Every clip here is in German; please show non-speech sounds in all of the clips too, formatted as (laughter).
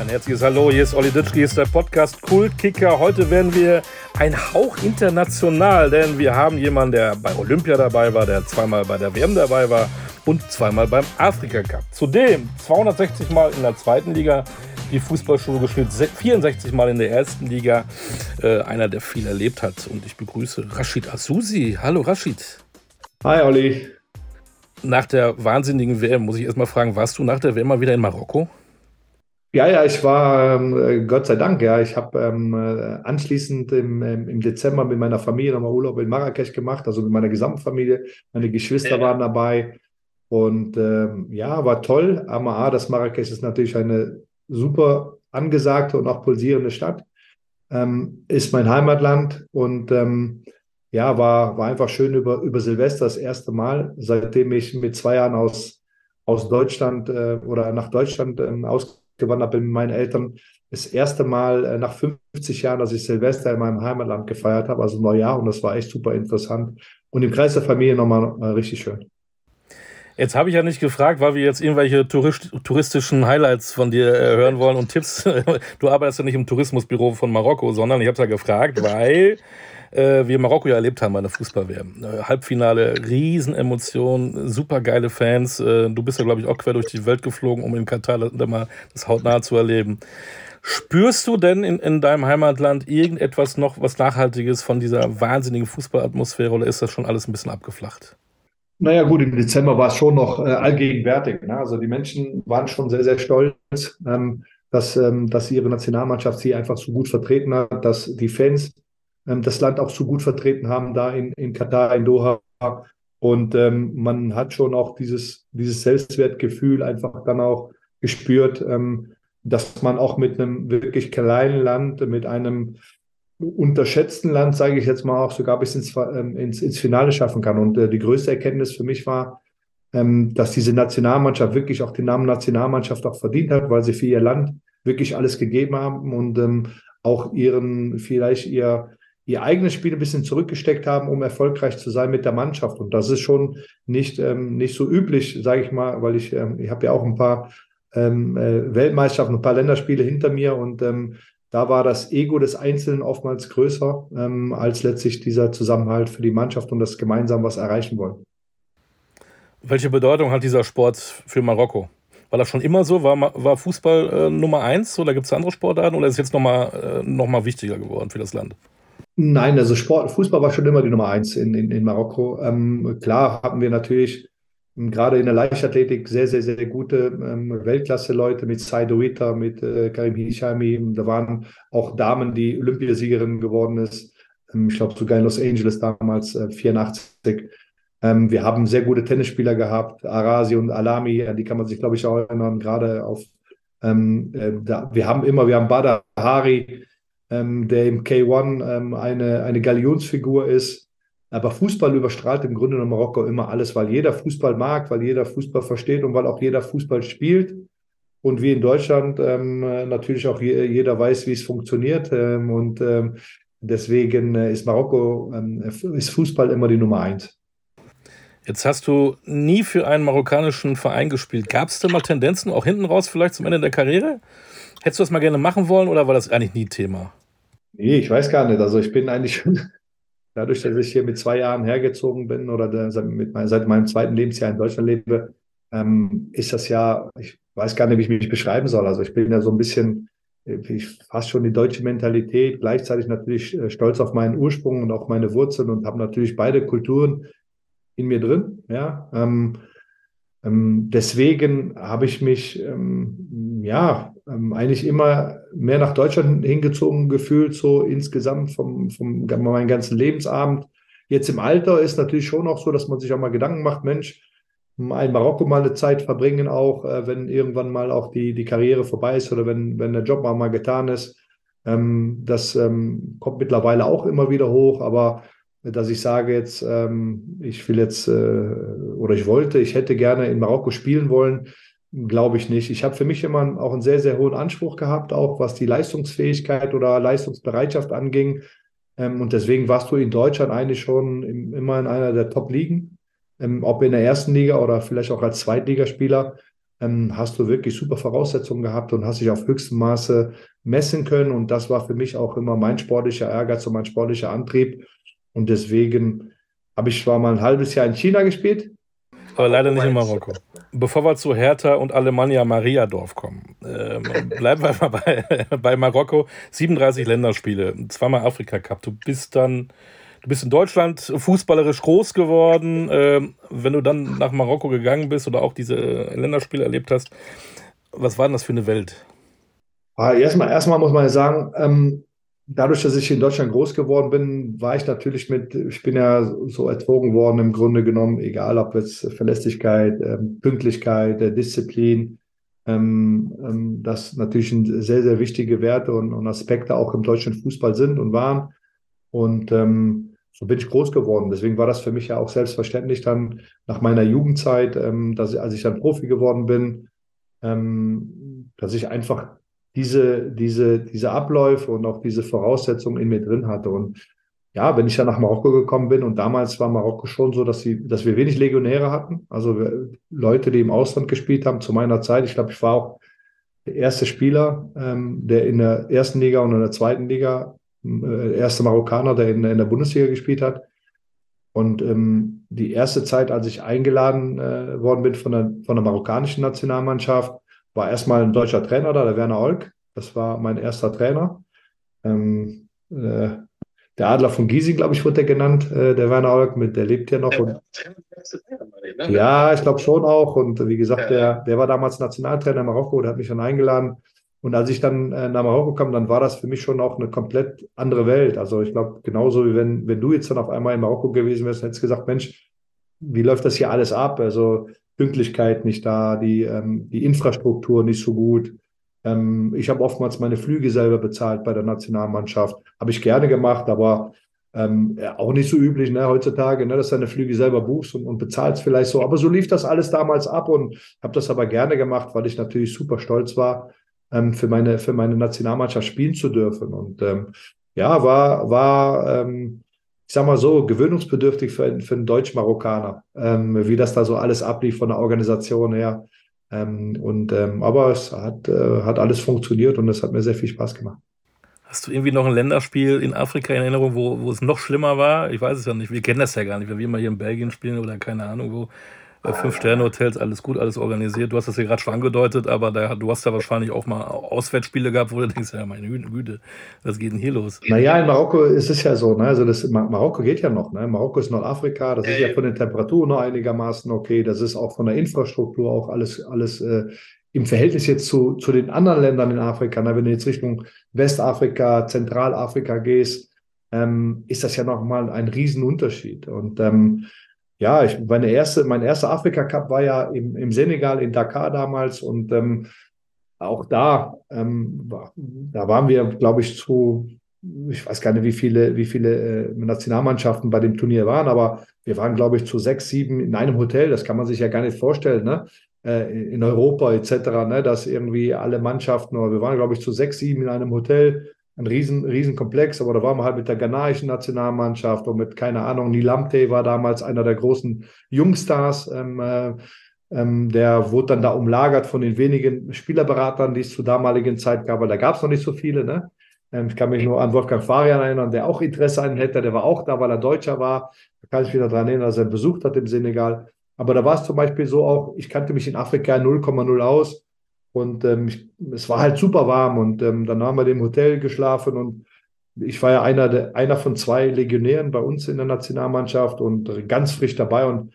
Ein herzliches Hallo, hier ist Olli Ditschke, hier ist der Podcast Kultkicker. Heute werden wir ein Hauch international, denn wir haben jemanden, der bei Olympia dabei war, der zweimal bei der WM dabei war und zweimal beim Afrika Cup. Zudem 260 Mal in der zweiten Liga die Fußballschule gespielt, 64 Mal in der ersten Liga. Äh, einer, der viel erlebt hat. Und ich begrüße Rashid Asusi. Hallo Rashid. Hi Olli. Nach der wahnsinnigen WM muss ich erstmal fragen, warst du nach der WM mal wieder in Marokko? Ja, ja, ich war, ähm, Gott sei Dank, ja, ich habe ähm, äh, anschließend im, ähm, im Dezember mit meiner Familie nochmal Urlaub in Marrakesch gemacht, also mit meiner Gesamtfamilie. Meine Geschwister waren dabei und ähm, ja, war toll. Aber A, das Marrakesch ist natürlich eine super angesagte und auch pulsierende Stadt. Ähm, ist mein Heimatland und ähm, ja, war, war einfach schön über, über Silvester das erste Mal, seitdem ich mit zwei Jahren aus, aus Deutschland äh, oder nach Deutschland ähm, ausgewandert bin mit meinen Eltern. Das erste Mal äh, nach 50 Jahren, dass ich Silvester in meinem Heimatland gefeiert habe, also Neujahr, und das war echt super interessant. Und im Kreis der Familie nochmal äh, richtig schön. Jetzt habe ich ja nicht gefragt, weil wir jetzt irgendwelche tourist touristischen Highlights von dir äh, hören wollen und Tipps. (laughs) Du arbeitest ja nicht im Tourismusbüro von Marokko, sondern ich habe es ja gefragt, weil äh, wir Marokko ja erlebt haben bei der Fußball-WM. Äh, Halbfinale, Riesenemotion, super geile Fans. Äh, du bist ja, glaube ich, auch quer durch die Welt geflogen, um in Katar da mal das hautnah zu erleben. Spürst du denn in, in deinem Heimatland irgendetwas noch, was Nachhaltiges von dieser wahnsinnigen Fußballatmosphäre oder ist das schon alles ein bisschen abgeflacht? Naja, gut, im Dezember war es schon noch äh, allgegenwärtig. Ne? Also die Menschen waren schon sehr, sehr stolz, ähm, dass, ähm, dass ihre Nationalmannschaft sie einfach so gut vertreten hat, dass die Fans das Land auch so gut vertreten haben, da in, in Katar, in Doha. Und ähm, man hat schon auch dieses, dieses Selbstwertgefühl einfach dann auch gespürt, ähm, dass man auch mit einem wirklich kleinen Land, mit einem unterschätzten Land, sage ich jetzt mal auch sogar bis ins, ähm, ins, ins Finale schaffen kann. Und äh, die größte Erkenntnis für mich war, ähm, dass diese Nationalmannschaft wirklich auch den Namen Nationalmannschaft auch verdient hat, weil sie für ihr Land wirklich alles gegeben haben und ähm, auch ihren, vielleicht ihr, ihr eigenes Spiel ein bisschen zurückgesteckt haben, um erfolgreich zu sein mit der Mannschaft. Und das ist schon nicht, ähm, nicht so üblich, sage ich mal, weil ich, ähm, ich habe ja auch ein paar ähm, äh, Weltmeisterschaften, ein paar Länderspiele hinter mir und ähm, da war das Ego des Einzelnen oftmals größer ähm, als letztlich dieser Zusammenhalt für die Mannschaft und das gemeinsam was erreichen wollen. Welche Bedeutung hat dieser Sport für Marokko? War das schon immer so? War, war Fußball äh, Nummer eins oder gibt es andere Sportarten oder ist jetzt nochmal äh, noch wichtiger geworden für das Land? Nein, also Sport, Fußball war schon immer die Nummer eins in, in, in Marokko. Ähm, klar hatten wir natürlich gerade in der Leichtathletik sehr, sehr, sehr gute ähm, Weltklasse-Leute mit Saido Ita, mit äh, Karim Hishami. Da waren auch Damen, die Olympiasiegerin geworden ist. Ähm, ich glaube sogar in Los Angeles damals, äh, 84. Ähm, wir haben sehr gute Tennisspieler gehabt, Arasi und Alami, an die kann man sich, glaube ich, auch erinnern, gerade auf, ähm, äh, da, wir haben immer, wir haben Badr Hari, ähm, der im K1 ähm, eine, eine Galionsfigur ist. Aber Fußball überstrahlt im Grunde in Marokko immer alles, weil jeder Fußball mag, weil jeder Fußball versteht und weil auch jeder Fußball spielt. Und wie in Deutschland ähm, natürlich auch je, jeder weiß, wie es funktioniert. Ähm, und ähm, deswegen äh, ist Marokko, ähm, ist Fußball immer die Nummer eins. Jetzt hast du nie für einen marokkanischen Verein gespielt. Gab es da mal Tendenzen, auch hinten raus vielleicht zum Ende der Karriere? Hättest du das mal gerne machen wollen oder war das eigentlich nie Thema? Nee, ich weiß gar nicht. Also ich bin eigentlich schon (laughs) dadurch, dass ich hier mit zwei Jahren hergezogen bin oder seit, mit, seit meinem zweiten Lebensjahr in Deutschland lebe, ähm, ist das ja, ich weiß gar nicht, wie ich mich beschreiben soll. Also ich bin ja so ein bisschen, ich fast schon die deutsche Mentalität, gleichzeitig natürlich äh, stolz auf meinen Ursprung und auch meine Wurzeln und habe natürlich beide Kulturen in mir drin. Ja, ähm, deswegen habe ich mich ähm, ja ähm, eigentlich immer mehr nach Deutschland hingezogen gefühlt, so insgesamt vom, vom meinen ganzen Lebensabend. Jetzt im Alter ist natürlich schon auch so, dass man sich auch mal Gedanken macht, Mensch, in Marokko mal eine Zeit verbringen, auch äh, wenn irgendwann mal auch die, die Karriere vorbei ist oder wenn, wenn der Job mal, mal getan ist. Ähm, das ähm, kommt mittlerweile auch immer wieder hoch, aber dass ich sage jetzt, ähm, ich will jetzt äh, oder ich wollte, ich hätte gerne in Marokko spielen wollen, glaube ich nicht. Ich habe für mich immer auch einen sehr, sehr hohen Anspruch gehabt, auch was die Leistungsfähigkeit oder Leistungsbereitschaft anging. Ähm, und deswegen warst du in Deutschland eigentlich schon im, immer in einer der Top-Ligen, ähm, ob in der ersten Liga oder vielleicht auch als Zweitligaspieler. Ähm, hast du wirklich super Voraussetzungen gehabt und hast dich auf höchstem Maße messen können. Und das war für mich auch immer mein sportlicher Ehrgeiz und mein sportlicher Antrieb. Und deswegen habe ich zwar mal ein halbes Jahr in China gespielt. Aber leider nicht in Marokko. Bevor wir zu Hertha und Alemannia Mariadorf kommen, ähm, bleiben wir mal bei, (laughs) bei Marokko. 37 Länderspiele, zweimal Afrika Cup. Du bist dann, du bist in Deutschland fußballerisch groß geworden. Ähm, wenn du dann nach Marokko gegangen bist oder auch diese Länderspiele erlebt hast, was war denn das für eine Welt? Ah, erstmal, erstmal muss man sagen, ähm, dadurch, dass ich in Deutschland groß geworden bin, war ich natürlich mit, ich bin ja so erzogen worden im Grunde genommen, egal ob jetzt Verlässlichkeit, ähm, Pünktlichkeit, äh, Disziplin, ähm, ähm, das natürlich sehr, sehr wichtige Werte und, und, Aspekte auch im deutschen Fußball sind und waren. Und so bin ich groß geworden. Deswegen war das für mich ja auch selbstverständlich dann nach meiner Jugendzeit, dass als ich dann Profi geworden bin, dass ich einfach diese, diese, diese Abläufe und auch diese Voraussetzungen in mir drin hatte. Und ja, wenn ich dann nach Marokko gekommen bin und damals war Marokko schon so, dass, sie, dass wir wenig Legionäre hatten, also Leute, die im Ausland gespielt haben zu meiner Zeit. Ich glaube, ich war auch der erste Spieler, ähm, der in der ersten Liga und in der zweiten Liga, äh, erste Marokkaner, der in, in der Bundesliga gespielt hat. Und ähm, die erste Zeit, als ich eingeladen äh, worden bin von der, von der marokkanischen Nationalmannschaft, war erstmal ein deutscher Trainer da, der Werner Olk. Das war mein erster Trainer. Ähm, äh, der Adler von Giesing, glaube ich, wurde der genannt, äh, der Werner Olk, mit, der lebt ja noch. Und, ja, ich glaube schon auch. Und wie gesagt, der, der war damals Nationaltrainer in Marokko, der hat mich dann eingeladen. Und als ich dann äh, nach Marokko kam, dann war das für mich schon auch eine komplett andere Welt. Also ich glaube, genauso wie wenn, wenn du jetzt dann auf einmal in Marokko gewesen wärst, hättest du gesagt, Mensch, wie läuft das hier alles ab? Also Pünktlichkeit nicht da, die, ähm, die Infrastruktur nicht so gut. Ähm, ich habe oftmals meine Flüge selber bezahlt bei der Nationalmannschaft. Habe ich gerne gemacht, aber ähm, auch nicht so üblich ne, heutzutage, ne, dass du deine Flüge selber buchst und, und bezahlst vielleicht so. Aber so lief das alles damals ab und habe das aber gerne gemacht, weil ich natürlich super stolz war, ähm, für, meine, für meine Nationalmannschaft spielen zu dürfen. Und ähm, ja, war, war ähm, ich sag mal so, gewöhnungsbedürftig für, für einen Deutsch-Marokkaner, ähm, wie das da so alles ablief von der Organisation her. Ähm, und, ähm, aber es hat, äh, hat alles funktioniert und es hat mir sehr viel Spaß gemacht. Hast du irgendwie noch ein Länderspiel in Afrika in Erinnerung, wo, wo es noch schlimmer war? Ich weiß es ja nicht. Wir kennen das ja gar nicht, wenn wir mal hier in Belgien spielen oder keine Ahnung wo bei Fünf-Sterne-Hotels, alles gut, alles organisiert. Du hast das ja gerade schon angedeutet, aber da, du hast ja wahrscheinlich auch mal Auswärtsspiele gehabt, wo du denkst, ja, meine Güte, was geht denn hier los? Naja, in Marokko ist es ja so, ne? Also das, Marokko geht ja noch, ne? Marokko ist Nordafrika, das ist ja von den Temperaturen noch einigermaßen okay, das ist auch von der Infrastruktur auch alles, alles äh, im Verhältnis jetzt zu, zu den anderen Ländern in Afrika, ne? wenn du jetzt Richtung Westafrika, Zentralafrika gehst, ähm, ist das ja nochmal ein Riesenunterschied. Und ähm, ja, ich, meine erste, mein erster Afrika-Cup war ja im, im Senegal, in Dakar damals und ähm, auch da, ähm, da waren wir, glaube ich, zu, ich weiß gar nicht, wie viele, wie viele äh, Nationalmannschaften bei dem Turnier waren, aber wir waren, glaube ich, zu sechs, sieben in einem Hotel. Das kann man sich ja gar nicht vorstellen, ne? Äh, in Europa etc., ne? dass irgendwie alle Mannschaften, aber wir waren, glaube ich, zu sechs, sieben in einem Hotel ein riesen, riesen Komplex, aber da waren wir halt mit der ghanaischen Nationalmannschaft und mit, keine Ahnung, Nilamte war damals einer der großen Jungstars. Ähm, äh, ähm, der wurde dann da umlagert von den wenigen Spielerberatern, die es zur damaligen Zeit gab, weil da gab es noch nicht so viele. Ne? Ähm, ich kann mich nur an Wolfgang Farian erinnern, der auch Interesse an hätte, der war auch da, weil er Deutscher war. Da kann ich mich daran erinnern, dass er besucht hat im Senegal. Aber da war es zum Beispiel so auch, ich kannte mich in Afrika 0,0 aus. Und ähm, ich, es war halt super warm und ähm, dann haben wir im Hotel geschlafen und ich war ja einer, der, einer von zwei Legionären bei uns in der Nationalmannschaft und ganz frisch dabei und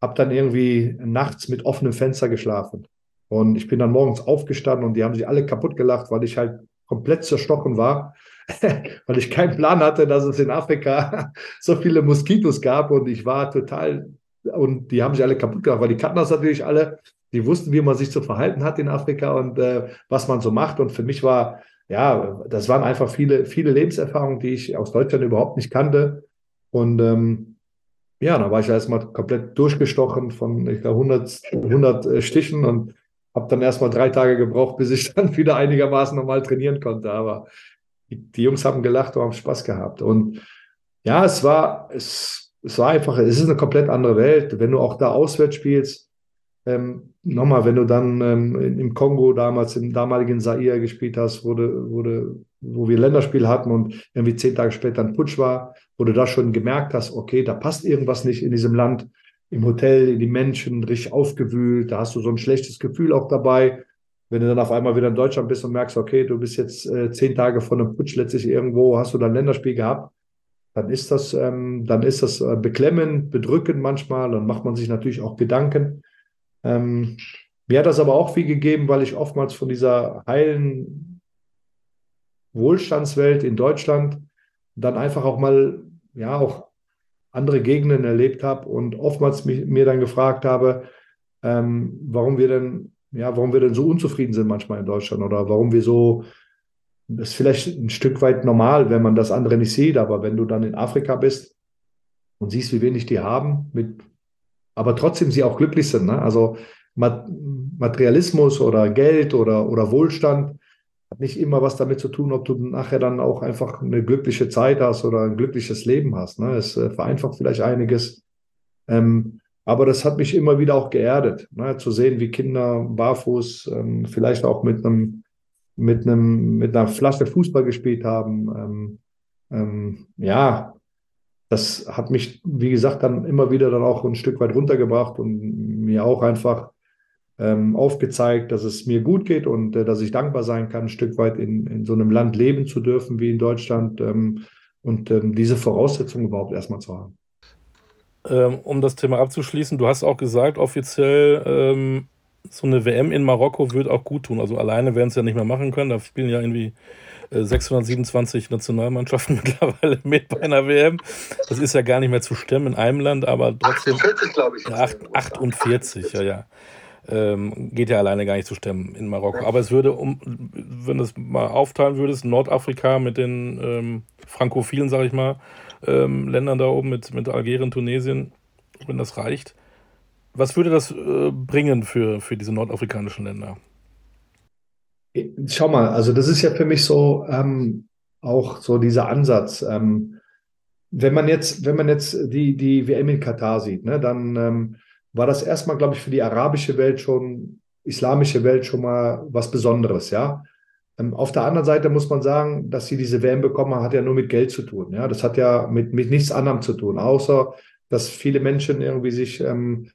habe dann irgendwie nachts mit offenem Fenster geschlafen. Und ich bin dann morgens aufgestanden und die haben sich alle kaputt gelacht, weil ich halt komplett zerstochen war, (laughs) weil ich keinen Plan hatte, dass es in Afrika (laughs) so viele Moskitos gab und ich war total, und die haben sich alle kaputt gemacht, weil die kannten das natürlich alle die wussten, wie man sich zu verhalten hat in Afrika und äh, was man so macht. Und für mich war ja, das waren einfach viele, viele Lebenserfahrungen, die ich aus Deutschland überhaupt nicht kannte. Und ähm, ja, da war ich erstmal komplett durchgestochen von ich glaube, 100, 100 Stichen und habe dann erstmal drei Tage gebraucht, bis ich (laughs) dann wieder einigermaßen normal trainieren konnte. Aber die, die Jungs haben gelacht und haben Spaß gehabt. Und ja, es war, es, es war einfach, es ist eine komplett andere Welt. Wenn du auch da auswärts spielst, ähm, nochmal, wenn du dann ähm, im Kongo damals, im damaligen Zaire gespielt hast, wurde, wurde, wo wir Länderspiel hatten und irgendwie zehn Tage später ein Putsch war, wo du da schon gemerkt hast, okay, da passt irgendwas nicht in diesem Land, im Hotel, in die Menschen, richtig aufgewühlt, da hast du so ein schlechtes Gefühl auch dabei. Wenn du dann auf einmal wieder in Deutschland bist und merkst, okay, du bist jetzt äh, zehn Tage von einem Putsch letztlich irgendwo, hast du dann Länderspiel gehabt, dann ist das, ähm, dann ist das äh, beklemmend, bedrückend manchmal, dann macht man sich natürlich auch Gedanken. Ähm, mir hat das aber auch viel gegeben, weil ich oftmals von dieser heilen Wohlstandswelt in Deutschland dann einfach auch mal, ja, auch andere Gegenden erlebt habe und oftmals mich, mir dann gefragt habe, ähm, warum wir denn, ja, warum wir denn so unzufrieden sind manchmal in Deutschland oder warum wir so, das ist vielleicht ein Stück weit normal, wenn man das andere nicht sieht, aber wenn du dann in Afrika bist und siehst, wie wenig die haben, mit aber trotzdem sie auch glücklich sind. Ne? Also Materialismus oder Geld oder, oder Wohlstand hat nicht immer was damit zu tun, ob du nachher dann auch einfach eine glückliche Zeit hast oder ein glückliches Leben hast. Ne? Es äh, vereinfacht vielleicht einiges. Ähm, aber das hat mich immer wieder auch geerdet, ne? zu sehen, wie Kinder barfuß ähm, vielleicht auch mit einem mit einem mit einer Flasche Fußball gespielt haben. Ähm, ähm, ja, das hat mich, wie gesagt, dann immer wieder dann auch ein Stück weit runtergebracht und mir auch einfach ähm, aufgezeigt, dass es mir gut geht und äh, dass ich dankbar sein kann, ein Stück weit in, in so einem Land leben zu dürfen wie in Deutschland ähm, und ähm, diese Voraussetzungen überhaupt erstmal zu haben. Ähm, um das Thema abzuschließen, du hast auch gesagt, offiziell ähm, so eine WM in Marokko wird auch gut tun. Also alleine werden es ja nicht mehr machen können. Da spielen ja irgendwie 627 äh, Nationalmannschaften (laughs) mittlerweile mit bei einer WM. Das ist ja gar nicht mehr zu stemmen in einem Land, aber trotzdem. 48, glaube ich. 8, 48, ja, ja. Ähm, geht ja alleine gar nicht zu stemmen in Marokko. Aber es würde, um, wenn du es mal aufteilen würdest, Nordafrika mit den ähm, frankophilen, sag ich mal, ähm, Ländern da oben mit, mit Algerien, Tunesien, wenn das reicht. Was würde das äh, bringen für, für diese nordafrikanischen Länder? Schau mal, also das ist ja für mich so ähm, auch so dieser Ansatz. Ähm, wenn man jetzt, wenn man jetzt die, die WM in Katar sieht, ne, dann ähm, war das erstmal, glaube ich, für die arabische Welt schon, islamische Welt schon mal was Besonderes, ja. Ähm, auf der anderen Seite muss man sagen, dass sie diese WM bekommen hat ja nur mit Geld zu tun. Ja, das hat ja mit, mit nichts anderem zu tun, außer dass viele Menschen irgendwie sich ähm,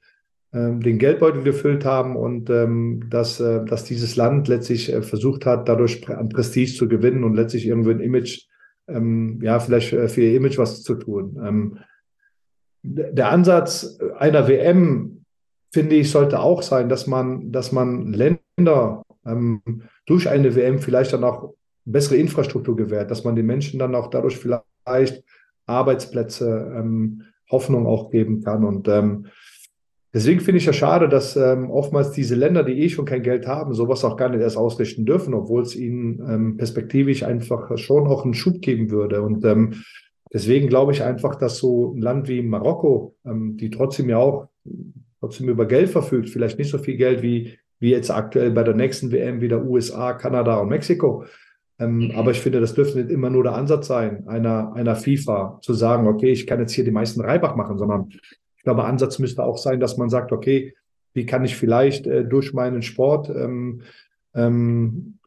den Geldbeutel gefüllt haben und ähm, dass, äh, dass dieses Land letztlich äh, versucht hat, dadurch an Prestige zu gewinnen und letztlich irgendwie ein Image, ähm, ja, vielleicht äh, für ihr Image was zu tun. Ähm, der Ansatz einer WM, finde ich, sollte auch sein, dass man, dass man Länder ähm, durch eine WM vielleicht dann auch bessere Infrastruktur gewährt, dass man den Menschen dann auch dadurch vielleicht Arbeitsplätze, ähm, Hoffnung auch geben kann. Und ähm, Deswegen finde ich ja schade, dass ähm, oftmals diese Länder, die eh schon kein Geld haben, sowas auch gar nicht erst ausrichten dürfen, obwohl es ihnen ähm, perspektivisch einfach schon auch einen Schub geben würde. Und ähm, deswegen glaube ich einfach, dass so ein Land wie Marokko, ähm, die trotzdem ja auch trotzdem über Geld verfügt, vielleicht nicht so viel Geld wie, wie jetzt aktuell bei der nächsten WM wieder USA, Kanada und Mexiko. Ähm, mhm. Aber ich finde, das dürfte nicht immer nur der Ansatz sein, einer, einer FIFA zu sagen, okay, ich kann jetzt hier die meisten Reibach machen, sondern glaube, Ansatz müsste auch sein, dass man sagt, okay, wie kann ich vielleicht äh, durch meinen Sport ähm, ähm,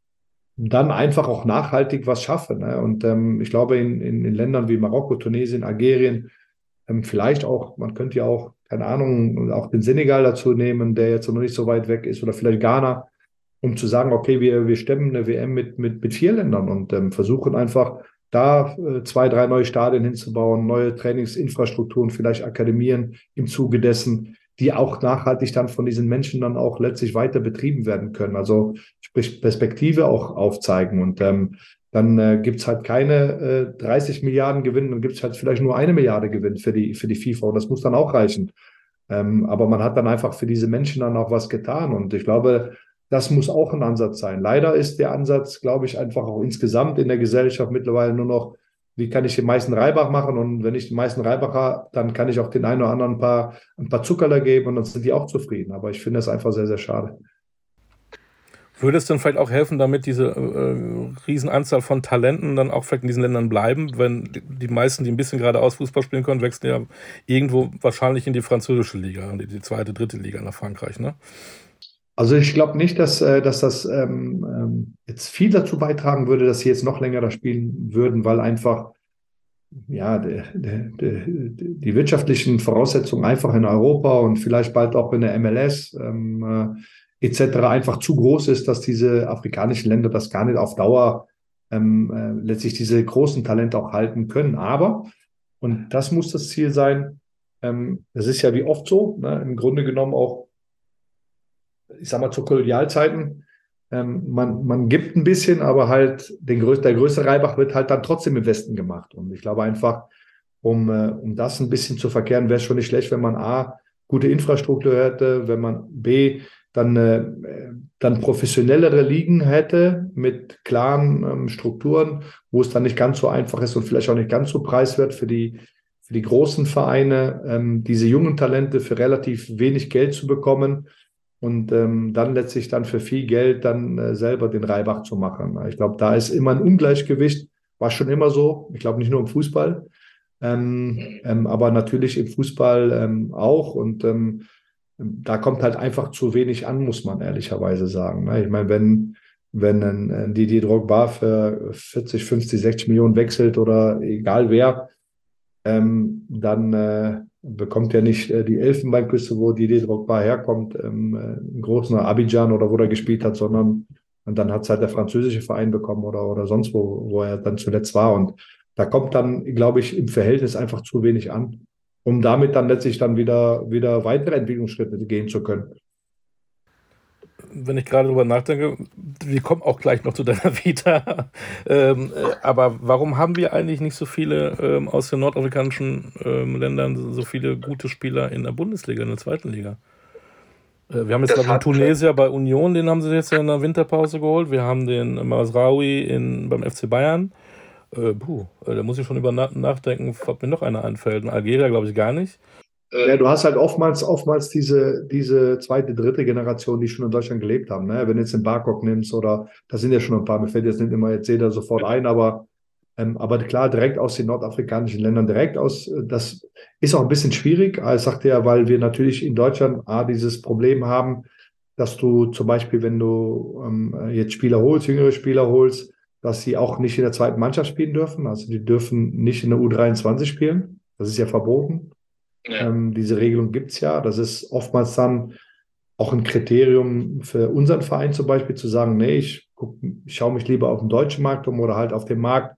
dann einfach auch nachhaltig was schaffen. Ne? Und ähm, ich glaube, in, in, in, Ländern wie Marokko, Tunesien, Algerien, ähm, vielleicht auch, man könnte ja auch, keine Ahnung, auch den Senegal dazu nehmen, der jetzt noch nicht so weit weg ist, oder vielleicht Ghana, um zu sagen, okay, wir, wir stemmen eine WM mit, mit, mit vier Ländern und ähm, versuchen einfach da äh, zwei, drei neue Stadien hinzubauen, neue Trainingsinfrastrukturen, vielleicht Akademien im Zuge dessen, die auch nachhaltig dann von diesen Menschen dann auch letztlich weiter betrieben werden können. Also sprich Perspektive auch aufzeigen. Und ähm, dann äh, gibt's halt keine äh, 30 Milliarden Gewinn, dann gibt's halt vielleicht nur eine Milliarde Gewinn für die, für die FIFA. Und das muss dann auch reichen. Ähm, aber man hat dann einfach für diese Menschen dann auch was getan. Und ich glaube, Das muss auch ein Ansatz sein. Leider ist der Ansatz, glaube ich, einfach auch insgesamt in der Gesellschaft mittlerweile nur noch, wie kann ich den meisten Reibach machen? Und wenn ich den meisten Reibach habe, dann kann ich auch den einen oder anderen ein paar, ein paar Zuckerler geben und dann sind die auch zufrieden. Aber ich finde das einfach sehr, sehr schade. Würde es dann vielleicht auch helfen, damit diese äh, Riesenanzahl von Talenten dann auch vielleicht in diesen Ländern bleiben, wenn die meisten, die ein bisschen geradeaus Fußball spielen können, wechseln ja irgendwo wahrscheinlich in die französische Liga, die, die zweite, dritte Liga nach Frankreich, ne? Also ich glaube nicht, dass, äh, dass das ähm, ähm, jetzt viel dazu beitragen würde, dass sie jetzt noch länger da spielen würden, weil einfach ja, de, de, de, die wirtschaftlichen Voraussetzungen einfach in Europa und vielleicht bald auch in der MLS ähm, äh, etc. einfach zu groß ist, dass diese afrikanischen Länder das gar nicht auf Dauer ähm, äh, letztlich diese großen Talente auch halten können. Aber, und das muss das Ziel sein, ähm, das ist ja wie oft so, ne, im Grunde genommen auch ich sag mal, zu Kolonialzeiten, ähm, man, man gibt ein bisschen, aber halt den größ der größte Reibach wird halt dann trotzdem im Westen gemacht. Und ich glaube einfach, um, äh, um das ein bisschen zu verkehren, wäre es schon nicht schlecht, wenn man A, gute Infrastruktur hätte, wenn man B, dann, äh, dann professionellere Ligen hätte mit klaren ähm, Strukturen, wo es dann nicht ganz so einfach ist und vielleicht auch nicht ganz so preiswert für die, für die großen Vereine, ähm, diese jungen Talente für relativ wenig Geld zu bekommen und ähm, dann letztlich dann für viel Geld dann äh, selber den Reibach zu machen. Ich glaube, da ist immer ein Ungleichgewicht, war schon immer so. Ich glaube nicht nur im Fußball, ähm, ähm, aber natürlich im Fußball ähm, auch. Und ähm, da kommt halt einfach zu wenig an, muss man ehrlicherweise sagen. Ne? Ich meine, wenn wenn ein Didier Drogba für 40, 50, 60 Millionen wechselt oder egal wer, ähm, dann äh, bekommt er nicht äh, die Elfenbeinküste, wo Didier Drogba herkommt, ähm, äh, in großen Abidjan oder wo er gespielt hat, sondern und dann hat es halt der französische Verein bekommen oder, oder sonst wo, wo er dann zuletzt war. Und da kommt dann, glaube ich, im Verhältnis einfach zu wenig an, um damit dann letztlich dann wieder, wieder weitere Entwicklungsschritte gehen zu können wenn ich gerade darüber nachdenke, wir kommen auch gleich noch zu deiner (laughs) Vita, ähm, äh, aber warum haben wir eigentlich nicht so viele ähm, aus den nordafrikanischen ähm, Ländern, so viele gute Spieler in der Bundesliga, in der zweiten Liga? Äh, wir haben jetzt gerade einen Tunesier bei Union, den haben sie jetzt in der Winterpause geholt. Wir haben den Masraoui in, beim FC Bayern. Äh, puh, äh, da muss ich schon über nachdenken, ob mir noch einer einfällt. Ein Algerier glaube ich gar nicht. Äh, ja, du hast halt oftmals, oftmals diese, diese zweite, dritte Generation, die schon in Deutschland gelebt haben. Ne? Wenn du jetzt den Barcock nimmst oder da sind ja schon ein paar, mir fällt jetzt nicht immer jetzt jeder sofort ein, aber, ähm, aber klar, direkt aus den nordafrikanischen Ländern, direkt aus, das ist auch ein bisschen schwierig. Ich sagte ja, weil wir natürlich in Deutschland A, dieses Problem haben, dass du zum Beispiel, wenn du ähm, jetzt Spieler holst, jüngere Spieler holst, dass sie auch nicht in der zweiten Mannschaft spielen dürfen. Also die dürfen nicht in der U23 spielen. Das ist ja verboten. Ähm, diese Regelung gibt es ja. Das ist oftmals dann auch ein Kriterium für unseren Verein zum Beispiel zu sagen, nee, ich, ich schaue mich lieber auf den deutschen Markt um oder halt auf den Markt,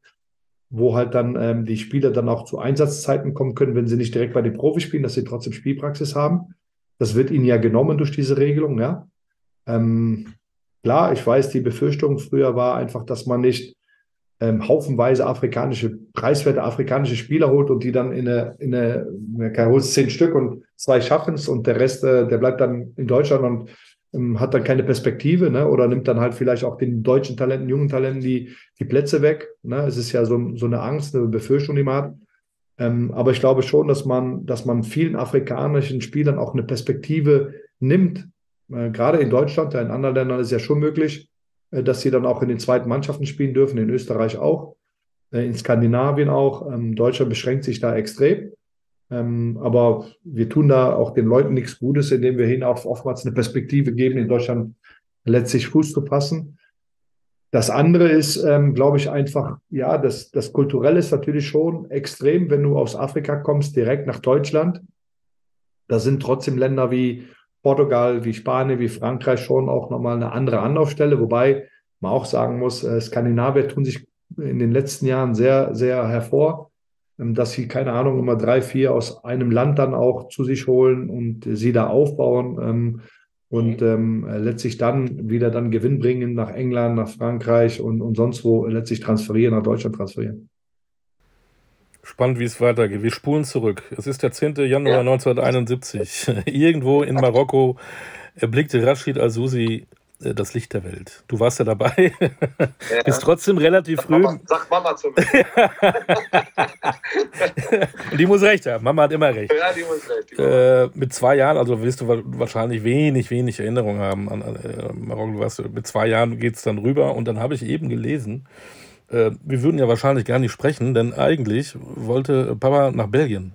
wo halt dann ähm, die Spieler dann auch zu Einsatzzeiten kommen können, wenn sie nicht direkt bei den Profis spielen, dass sie trotzdem Spielpraxis haben. Das wird ihnen ja genommen durch diese Regelung, ja. Ähm, klar, ich weiß, die Befürchtung früher war einfach, dass man nicht ähm, haufenweise afrikanische, preiswerte afrikanische Spieler holt und die dann in eine, in eine, man holt zehn Stück und zwei schaffen es und der Rest, äh, der bleibt dann in Deutschland und ähm, hat dann keine Perspektive, ne? Oder nimmt dann halt vielleicht auch den deutschen Talenten, jungen Talenten die, die Plätze weg. Ne? Es ist ja so, so eine Angst, eine Befürchtung, die man hat. Ähm, aber ich glaube schon, dass man, dass man vielen afrikanischen Spielern auch eine Perspektive nimmt. Äh, gerade in Deutschland, ja, in anderen Ländern ist ja schon möglich, dass sie dann auch in den zweiten Mannschaften spielen dürfen, in Österreich auch, äh, in Skandinavien auch. Ähm, Deutschland beschränkt sich da extrem. Ähm, aber wir tun da auch den Leuten nichts Gutes, indem wir ihnen auch oftmals eine Perspektive geben, in Deutschland letztlich Fuß zu passen. Das andere ist, ähm, glaube ich, einfach, ja, das, das Kulturelle ist natürlich schon extrem, wenn du aus Afrika kommst, direkt nach Deutschland. Da sind trotzdem Länder wie Portugal, wie Spanien, wie Frankreich schon auch nochmal eine andere Anlaufstelle, wobei man auch sagen muss, äh, Skandinavier tun sich in den letzten Jahren sehr, sehr hervor, ähm, dass sie, keine Ahnung, immer drei, vier aus einem Land dann auch zu sich holen und sie da aufbauen ähm, und ähm, letztlich dann wieder dann Gewinn bringen nach England, nach Frankreich und, und sonst wo letztlich transferieren, nach Deutschland transferieren. Spannend, wie es weitergeht. Wir spulen zurück. Es ist der 10. Januar ja. 1971. (laughs) Irgendwo in Marokko erblickte Rashid Al-Susi äh, das Licht der Welt. Du warst ja dabei. Ja. (laughs) Bist trotzdem relativ sag früh. Mama, sag Mama zu mir. (laughs) die muss recht haben. Mama hat immer recht. Ja, die muss recht. Äh, mit zwei Jahren, also wirst du wahrscheinlich wenig, wenig Erinnerung haben an, äh, Marokko. Mit zwei Jahren geht es dann rüber und dann habe ich eben gelesen, äh, wir würden ja wahrscheinlich gar nicht sprechen, denn eigentlich wollte Papa nach Belgien.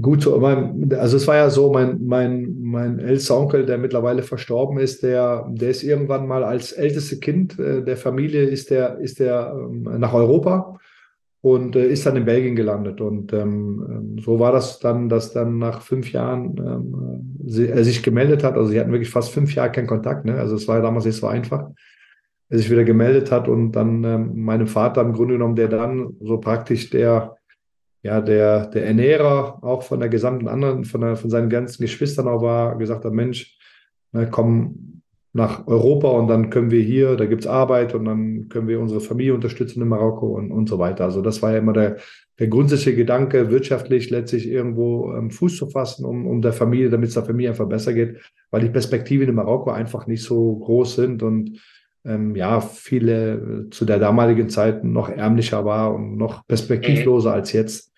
Gut, also es war ja so, mein, mein, mein ältester Onkel, der mittlerweile verstorben ist, der, der ist irgendwann mal als älteste Kind äh, der Familie, ist der, ist der ähm, nach Europa und äh, ist dann in Belgien gelandet. Und ähm, ähm so war das dann, dass dann nach fünf Jahren ähm, sie, er sich gemeldet hat. Also sie hatten wirklich fast fünf Jahre keinen Kontakt. Ne? Also es war ja damals nicht so einfach. Er sich wieder gemeldet hat und dann ähm, meinem Vater im Grunde genommen, der dann so praktisch der ja, der, der Ernährer auch von der gesamten anderen, von, der, von seinen ganzen Geschwistern auch war, gesagt hat, Mensch, ne, komm nach Europa und dann können wir hier, da gibt es Arbeit und dann können wir unsere Familie unterstützen in Marokko und, und so weiter. Also das war ja immer der, der grundsätzliche Gedanke, wirtschaftlich letztlich irgendwo ähm, Fuß zu fassen, um, um der Familie, damit es der Familie einfach besser geht, weil die Perspektiven in Marokko einfach nicht so groß sind und ähm, ja, viele äh, zu der damaligen Zeit noch ärmlicher war und noch perspektivloser als jetzt.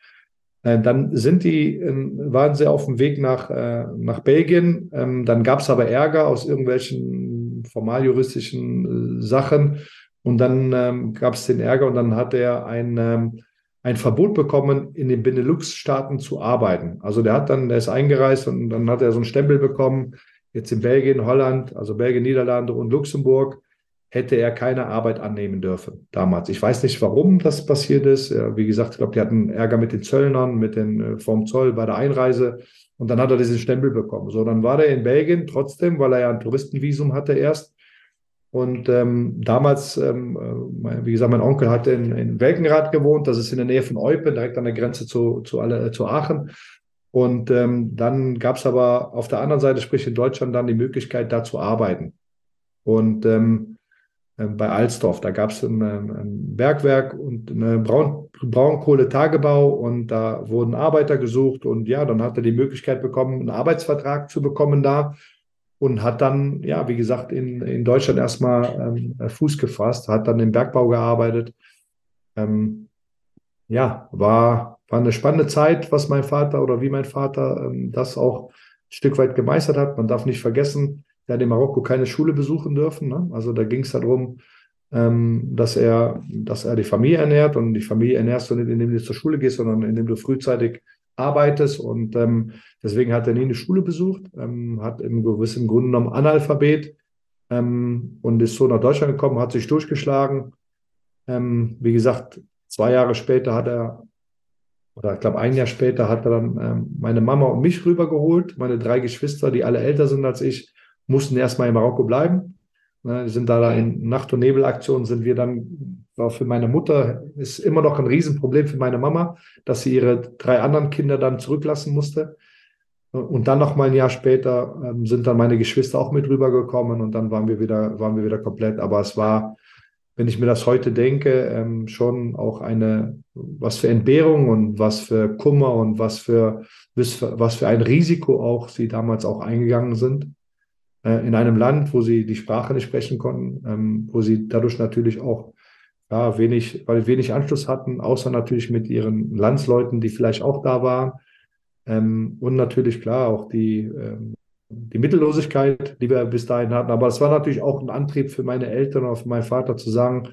Äh, dann sind die, äh, waren sie auf dem Weg nach, äh, nach Belgien. Ähm, dann gab es aber Ärger aus irgendwelchen formaljuristischen Sachen. Und dann ähm, gab es den Ärger und dann hat er ein, ähm, ein Verbot bekommen, in den Benelux-Staaten zu arbeiten. Also der hat dann, der ist eingereist und dann hat er so einen Stempel bekommen, jetzt in Belgien, Holland, also Belgien, Niederlande und Luxemburg hätte er keine Arbeit annehmen dürfen damals. Ich weiß nicht, warum das passiert ist. Wie gesagt, ich glaube, die hatten Ärger mit den Zöllnern, mit den äh, vom Zoll bei der Einreise. Und dann hat er diesen Stempel bekommen. So, dann war er in Belgien trotzdem, weil er ja ein Touristenvisum hatte erst. Und ähm, damals, ähm, äh, wie gesagt, mein Onkel hatte in, in Welkenrath gewohnt. Das ist in der Nähe von Eupen, direkt an der Grenze zu, zu, alle, zu Aachen. Und ähm, dann gab es aber auf der anderen Seite, sprich in Deutschland, dann die Möglichkeit, da zu arbeiten. Und ähm, bei Alsdorf. Da gab es ein, ein, Bergwerk und eine Braun, Braunkohletagebau und da wurden Arbeiter gesucht und ja, dann hat er die Möglichkeit bekommen, einen Arbeitsvertrag zu bekommen da und hat dann, ja, wie gesagt, in, in Deutschland erstmal ähm, Fuß gefasst, hat dann im Bergbau gearbeitet. Ähm, ja, war, war eine spannende Zeit, was mein Vater oder wie mein Vater ähm, das auch ein Stück weit gemeistert hat. Man darf nicht vergessen, er hat in Marokko keine Schule besuchen dürfen. Ne? Also da ging es darum, ähm, dass, er, dass er die Familie ernährt und die Familie ernährst du nicht, indem du zur Schule gehst, sondern indem du frühzeitig arbeitest. Und ähm, deswegen hat er nie eine Schule besucht, ähm, hat im gewissen Grunde genommen Analphabet ähm, und ist so nach Deutschland gekommen, hat sich durchgeschlagen. Ähm, wie gesagt, zwei Jahre später hat er oder ich glaube ein Jahr später hat er dann ähm, meine Mama und mich rübergeholt, meine drei Geschwister, die alle älter sind als ich, mussten erstmal in Marokko bleiben. Ne, sind da, in Nacht- und Nebelaktionen sind wir dann, war für meine Mutter, ist immer noch ein Riesenproblem für meine Mama, dass sie ihre drei anderen Kinder dann zurücklassen musste. Und dann noch mal ein Jahr später ähm, sind dann meine Geschwister auch mit rübergekommen und dann waren wir wieder, waren wir wieder komplett. Aber es war, wenn ich mir das heute denke, ähm, schon auch eine, was für Entbehrung und was für Kummer und was für, was für ein Risiko auch sie damals auch eingegangen sind äh, in einem Land, wo sie die Sprache nicht sprechen konnten, ähm, wo sie dadurch natürlich auch ja, wenig, weil wenig Anschluss hatten, außer natürlich mit ihren Landsleuten, die vielleicht auch da waren. Ähm, und natürlich klar auch die, ähm, die Mittellosigkeit, die wir bis dahin hatten. Aber es war natürlich auch ein Antrieb für meine Eltern oder für meinen Vater zu sagen,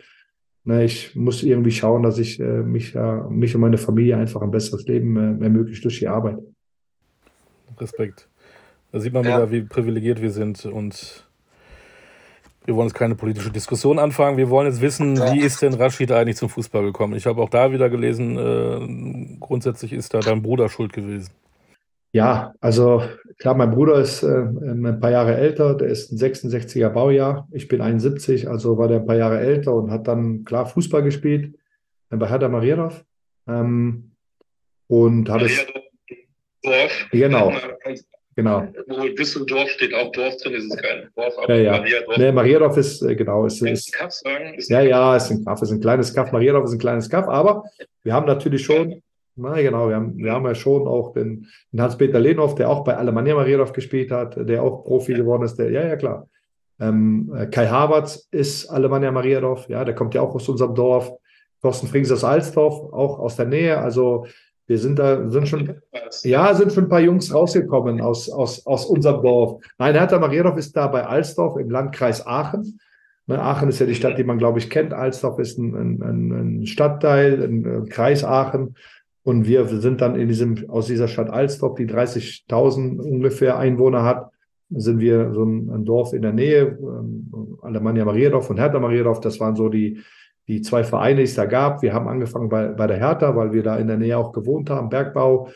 na, ich muss irgendwie schauen, dass ich äh, mich, äh, mich und meine Familie einfach ein besseres Leben äh, ermöglicht durch die Arbeit. Respekt. Da sieht man ja. wieder, wie privilegiert wir sind und wir wollen jetzt keine politische Diskussion anfangen. Wir wollen jetzt wissen, wie ist denn Rashid eigentlich zum Fußball gekommen? Ich habe auch da wieder gelesen, äh, grundsätzlich ist da dein Bruder schuld gewesen. Ja, also klar, mein Bruder ist äh, ein paar Jahre älter, der ist ein 66er Baujahr. Ich bin 71, also war der ein paar Jahre älter und hat dann klar Fußball gespielt äh, bei Hertha Marienhof. Ähm, und hat es. Dorf. Genau. Genau. Wo Düsseldorf steht auch Dorf drin, ist es kein Dorf, aber ja, ja. Mariadorf. Nee, Mariadorf ist, äh, genau, ist, ist, Kaff sagen? Ist ja, ja, ist ein Kaff, ist ein kleines Kaff. Mariadorf ist ein kleines Kaff, aber wir haben natürlich schon, na genau, wir haben, wir haben ja schon auch den, den Hans-Peter Lehnhoff, der auch bei Alemannia Mariadorf gespielt hat, der auch Profi ja. geworden ist, der, ja, ja, klar. Ähm, äh, Kai Havertz ist Alemannia Mariadorf, ja, der kommt ja auch aus unserem Dorf. Thorsten Frings aus Alsdorf, auch aus der Nähe. Also wir sind da, sind schon, ja, sind schon ein paar Jungs rausgekommen aus, aus, aus unserem Dorf. Nein, Hertha Mariadorf ist da bei Alsdorf im Landkreis Aachen. Ne, Aachen ist ja die Stadt, die man, glaube ich, kennt. Alsdorf ist ein, ein, ein Stadtteil, ein, ein Kreis Aachen. Und wir sind dann in diesem, aus dieser Stadt Alsdorf, die 30.000 ungefähr Einwohner hat, sind wir so ein, ein Dorf in der Nähe, ähm, Alemannia Mariadorf und Hertha Mariadorf. Das waren so die, die zwei Vereine, die es da gab. Wir haben angefangen bei, bei der Hertha, weil wir da in der Nähe auch gewohnt haben, Bergbau.